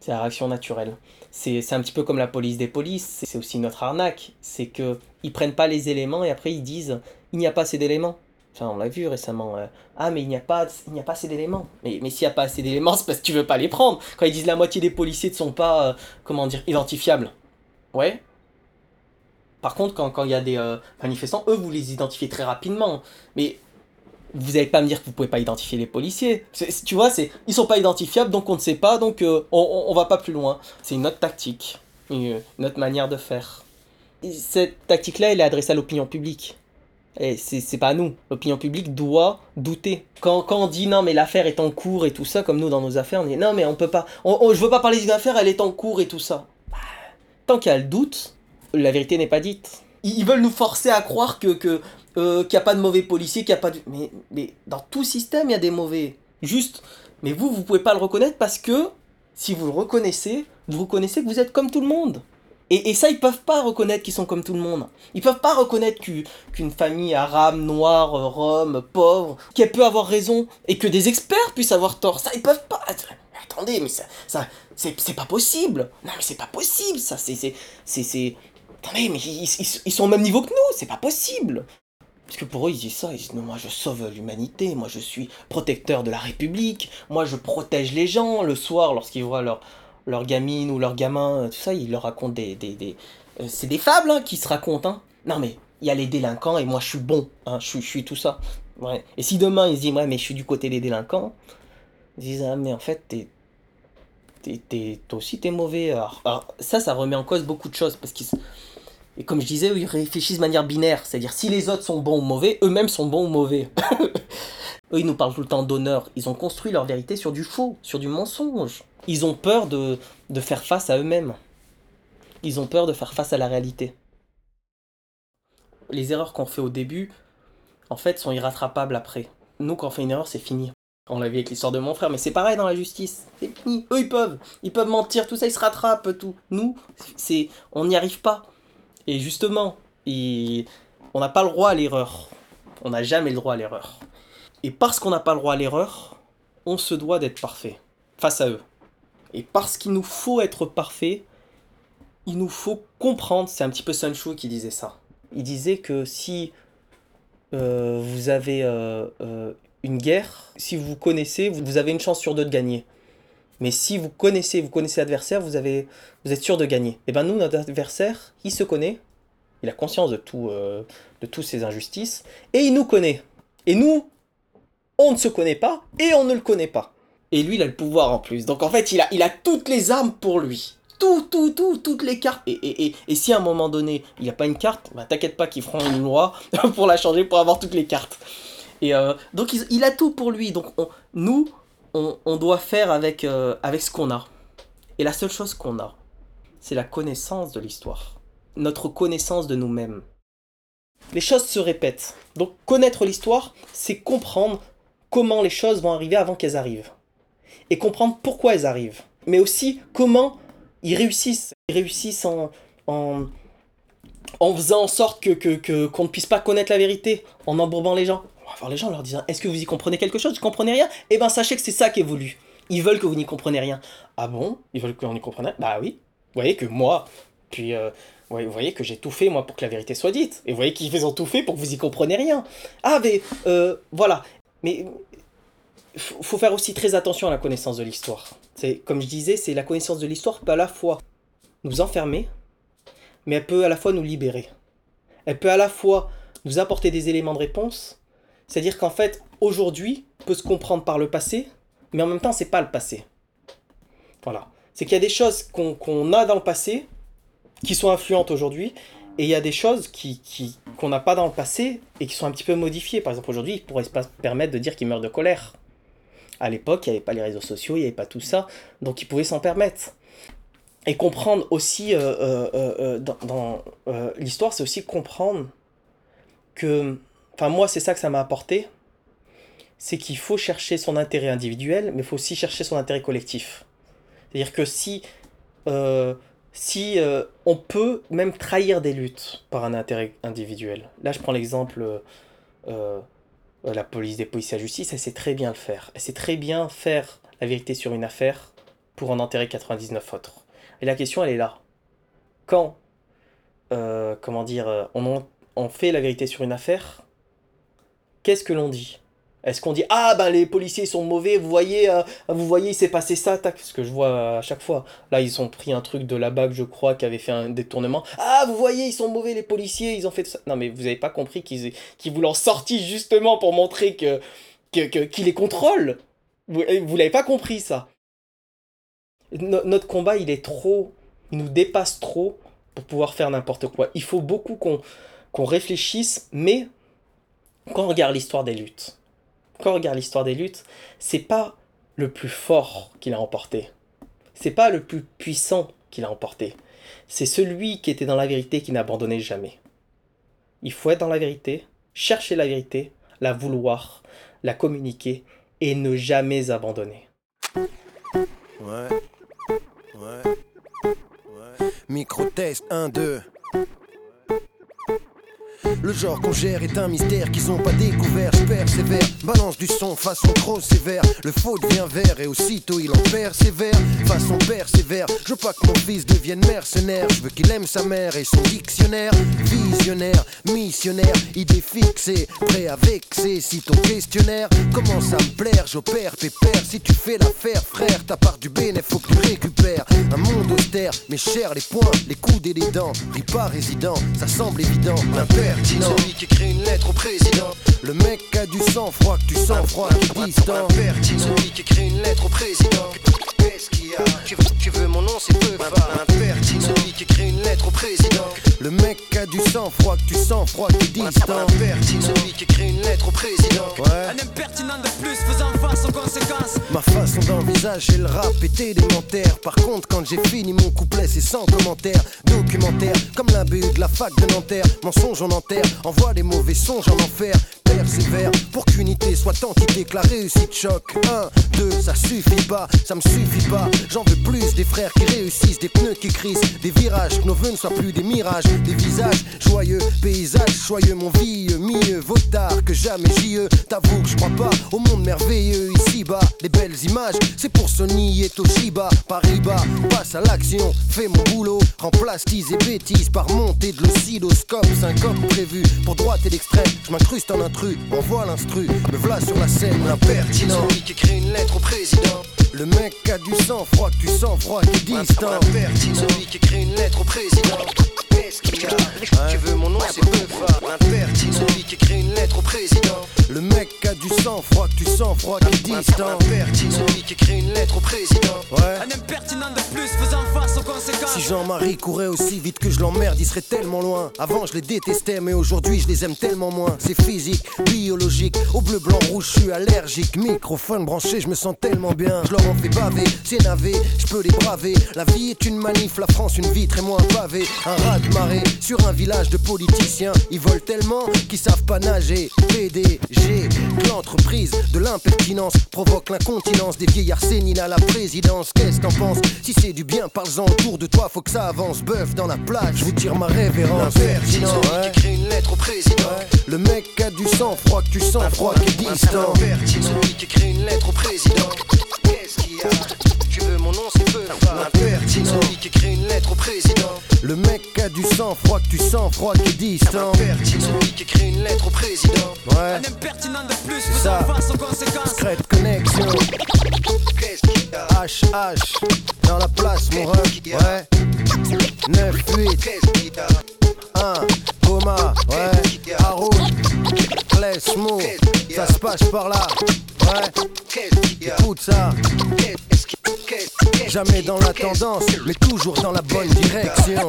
C'est la réaction naturelle. C'est un petit peu comme la police des polices, c'est aussi notre arnaque. C'est que ils prennent pas les éléments et après ils disent il n'y a pas assez d'éléments. Enfin, on l'a vu récemment. euh, ah, mais il n'y a pas, il n'y a pas assez d'éléments. Mais, mais s'il n'y a pas assez d'éléments, c'est parce que tu veux pas les prendre. Quand ils disent la moitié des policiers ne sont pas, euh, comment dire, identifiables. Ouais. Par contre, quand quand il y a des euh, manifestants, eux, vous les identifiez très rapidement. Mais vous n'allez pas me dire que vous pouvez pas identifier les policiers. Tu vois, c'est, ils sont pas identifiables, donc on ne sait pas, donc euh, on, on, va pas plus loin. C'est une autre tactique, une, autre manière de faire. Et cette tactique-là, elle est adressée à l'opinion publique. Et c'est pas à nous. L'opinion publique doit douter. Quand, on dit non, mais l'affaire est en cours et tout ça, comme nous dans nos affaires, on dit non, mais on peut pas. On, on- je veux pas parler d'une affaire, elle est en cours et tout ça. Bah, tant qu'il y a le doute, la vérité n'est pas dite. Ils, veulent nous forcer à croire que, euh, qu'il n'y a pas de mauvais policiers, qu'il n'y a pas de. Mais, dans tout système, il y a des mauvais. Juste. Mais vous, vous pouvez pas le reconnaître parce que si vous le reconnaissez, vous reconnaissez que vous êtes comme tout le monde. Et, ça, ils peuvent pas reconnaître qu'ils sont comme tout le monde. Ils peuvent pas reconnaître qu'u- qu'une famille arabe, noire, rome, pauvre, qu'elle peut avoir raison et que des experts puissent avoir tort. Ça, ils peuvent pas. Attendez, mais ça, c'est pas possible. Non, mais c'est pas possible, ça. C'est. c'est- Attendez, mais ils, ils- ils sont au même niveau que nous, c'est pas possible. Parce que pour eux, ils disent ça, ils disent non, moi je sauve l'humanité, moi je suis protecteur de la République, moi je protège les gens. Le soir, lorsqu'ils voient leur, leur gamine ou leur gamin, euh, tout ça, ils leur racontent des. des, des- euh, c'est des fables hein, qui se racontent. Hein. Non, mais il y a les délinquants et moi je suis bon, hein, je, suis- tout ça. Ouais. Et si demain ils se disent, ouais, mais je suis du côté des délinquants, ils disent, ah, mais en fait, t'es. t'es- t'es- aussi, t'es mauvais. Alors, alors, ça, ça remet en cause beaucoup de choses parce qu'ils. Et comme je disais, ils réfléchissent de manière binaire. C'est-à-dire, si les autres sont bons ou mauvais, eux-mêmes sont bons ou mauvais. (laughs) Eux, ils nous parlent tout le temps d'honneur. Ils ont construit leur vérité sur du faux, sur du mensonge. Ils ont peur de, de faire face à eux-mêmes. Ils ont peur de faire face à la réalité. Les erreurs qu'on fait au début, en fait, sont irrattrapables après. Nous, quand on fait une erreur, c'est fini. On l'a vu avec l'histoire de mon frère, mais c'est pareil dans la justice. C'est fini. Eux, ils peuvent. Ils peuvent mentir, tout ça, ils se rattrapent, tout. Nous, c'est, on n'y arrive pas. Et justement, on n'a pas le droit à l'erreur. On n'a jamais le droit à l'erreur. Et parce qu'on n'a pas le droit à l'erreur, on se doit d'être parfait face à eux. Et parce qu'il nous faut être parfait, il nous faut comprendre. C'est un petit peu Sun Tzu qui disait ça. Il disait que si euh, vous avez euh, euh, une guerre, si vous connaissez, vous avez une chance sur deux de gagner. Mais si vous connaissez, vous connaissez l'adversaire, vous, êtes sûr de gagner. Et ben nous, notre adversaire, il se connaît, il a conscience de tout, euh, de toutes ces injustices, et il nous connaît. Et nous, on ne se connaît pas, et on ne le connaît pas. Et lui, il a le pouvoir en plus. Donc en fait, il a, il a toutes les armes pour lui. Tout, tout, tout, toutes les cartes. Et, et, et, et si à un moment donné, il n'y a pas une carte, bah t'inquiète pas qu'ils feront une loi (laughs) pour la changer, pour avoir toutes les cartes. Et euh, donc il, il a tout pour lui. Donc on- nous, on, doit faire avec, euh, avec ce qu'on a. Et la seule chose qu'on a, c'est la connaissance de l'histoire. Notre connaissance de nous-mêmes. Les choses se répètent. Donc connaître l'histoire, c'est comprendre comment les choses vont arriver avant qu'elles arrivent. Et comprendre pourquoi elles arrivent. Mais aussi comment ils réussissent. Ils réussissent en, en, faisant en sorte qu'on ne puisse pas connaître la vérité, en embourbant les gens. Les gens en leur disant Est-ce que vous y comprenez quelque chose? Vous comprenez rien? Eh ben sachez que c'est ça qui est voulu. Ils veulent que vous n'y comprenez rien. Ah bon? Ils veulent qu'on y comprenne Bah oui. Vous voyez que moi, Puis, euh, vous voyez que j'ai tout fait, moi, pour que la vérité soit dite. Et vous voyez qu'ils ont tout fait pour que vous y compreniez rien. Ah, mais, euh, voilà. Mais, faut faire aussi très attention à la connaissance de l'histoire. C'est, comme je disais, c'est la connaissance de l'histoire peut à la fois nous enfermer, mais elle peut à la fois nous libérer. Elle peut à la fois nous apporter des éléments de réponse, c'est-à-dire qu'en fait, aujourd'hui, peut se comprendre par le passé, mais en même temps, c'est pas le passé. Voilà. C'est qu'il y a des choses qu'on a dans le passé qui sont influentes aujourd'hui, et il y a des choses qui qu'on n'a pas dans le passé et qui sont un petit peu modifiées. Par exemple, aujourd'hui, il pourrait se permettre de dire qu'il meurt de colère. À l'époque, il n'y avait pas les réseaux sociaux, il n'y avait pas tout ça, donc il pouvait s'en permettre. Et comprendre aussi euh, euh, euh, dans, l'histoire, c'est aussi comprendre que, enfin moi, c'est ça que ça m'a apporté, c'est qu'il faut chercher son intérêt individuel, mais il faut aussi chercher son intérêt collectif. C'est-à-dire que si, euh, si euh, on peut même trahir des luttes par un intérêt individuel, là je prends l'exemple euh, la police des policiers à justice, elle sait très bien le faire. Elle sait très bien faire la vérité sur une affaire pour en enterrer 99 autres. Et la question elle est là. Quand, comment dire, on, on fait la vérité sur une affaire, qu'est-ce que l'on dit? Est-ce qu'on dit ah ben les policiers sont mauvais, vous voyez, euh, vous voyez il s'est passé ça, tac, ce que je vois à chaque fois. Là ils ont pris un truc de la BAC je crois qui avait fait un détournement. Ah vous voyez ils sont mauvais les policiers, ils ont fait ça. Non mais vous avez pas compris qu'ils qu'ils vous l'ont sorti justement pour montrer que qu'ils les contrôlent. Vous, vous l'avez pas compris ça. notre combat il est trop, il nous dépasse trop pour pouvoir faire n'importe quoi. Il faut beaucoup qu'on qu'on réfléchisse, mais quand on regarde l'histoire des luttes quand on c'est pas le plus fort qui l'a emporté. C'est pas le plus puissant qui l'a emporté. C'est celui qui était dans la vérité qui n'abandonnait jamais. Il faut être dans la vérité, chercher la vérité, la vouloir, la communiquer et ne jamais abandonner. Ouais. Micro-test 1, 2. Le genre qu'on gère est un mystère qu'ils ont pas découvert. Je persévère, balance du son façon trop sévère. Le faux devient vert et aussitôt il en persévère. Façon persévère, je veux pas que mon fils devienne mercenaire. Je veux qu'il aime sa mère et son dictionnaire. Visionnaire, missionnaire, idée fixée, prêt à vexer. Si ton questionnaire commence à me plaire, j'opère pépère. Si tu fais l'affaire, frère, ta part du bénéfice, faut que tu récupères. Un monde austère, mais cher les poings, les coudes et les dents. Ris pas résident, ça semble évident. Celui qui écrit une lettre au président. Le mec a du sang froid, que tu sens froid, qui distant. Celui qui écrit une lettre au président. Qu'est-ce qu'il y a tu veux, mon nom, c'est peu Impertinent. Celui qui écrit une lettre au président. Le mec a du sang froid, que tu sens froid, qui distant. Celui qui écrit une lettre au président. Ouais. Un impertinent de plus faisant face aux conséquences. Ma façon d'envisager le rap est élémentaire. Par contre, quand j'ai fini mon couplet, c'est sans commentaire. Documentaire, comme l'imbu de la fac de Nanterre. Mensonge en enterre, envoie les mauvais songes en enfer. Persévère pour qu'unité soit entité, que la réussite choque. 1, 2, ça suffit pas, ça me suffit J'en veux plus des frères qui réussissent, des pneus qui crissent, des virages, que nos vœux ne soient plus des mirages, des visages joyeux, paysages joyeux, mon vieux, mieux vaut tard que jamais j'y T'avoue que je crois pas au monde merveilleux ici-bas, des belles images, c'est pour Sony et Toshiba. Paris-Bas, passe à l'action, fais mon boulot, remplace tease et bêtises par montée de l'oscilloscope, syncope prévu pour droite et l'extrême. Je m'incruste en intrus, envoie l'instru, me voilà sur la scène, l'impertinent. Celui qui écrit une lettre au président. Le mec a du sang froid, tu sens froid, qui distant. Celui qui écrit une lettre au président. Qu'est-ce qu'il y a Tu veux mon nom, c'est peu L'impertinent. Celui qui écrit une lettre au président. Le mec a du sang froid, tu sens froid, qui distant. Celui qui écrit une lettre au président. Ouais. Un impertinent de plus faisant face aux conséquences. Si Jean-Marie courait aussi vite que je l'emmerde, il serait tellement loin. Avant, je les détestais, mais aujourd'hui, je les aime tellement moins. C'est physique, biologique. Au bleu, blanc, rouge, je suis allergique. Microphone branché, je me sens tellement bien. Je leur en fais baver, c'est navé, je peux les braver. La vie est une manif, la France une vitre et moi un pavé. Un rat de marée sur un village de politiciens. Ils volent tellement qu'ils savent pas nager. PDG, l'entreprise de l'impertinence provoque l'incontinence des vieillards séniles à la présidence. Qu'est-ce t'en penses? Si c'est du bien, parle-en autour de toi, faut que ça avance. Bœuf dans la plaque, je vous tire ma révérence. L'impertinent, ouais. qui écrit une lettre au président. Le mec a du sang froid, que tu sens froid, qui est distant. Celui qui écrit une lettre au président. Qu'est-ce qu'il y a? Tu veux mon nom, c'est peu L'impertinent, celui qui écrit une lettre au président. Le du sang froid que tu sens, froid qui est distant. Celui qui écrit une lettre au président. Ouais. Un impertinent de plus, C'est ça. faisant face aux conséquences. Discrète connexion. H, H, dans la place, mon ref. Ouais. 9, 8, 1, coma, ouais, Haroun, Clash, Mo, ça se passe par là, ouais, écoute ça. Jamais dans la tendance, mais toujours dans la bonne direction.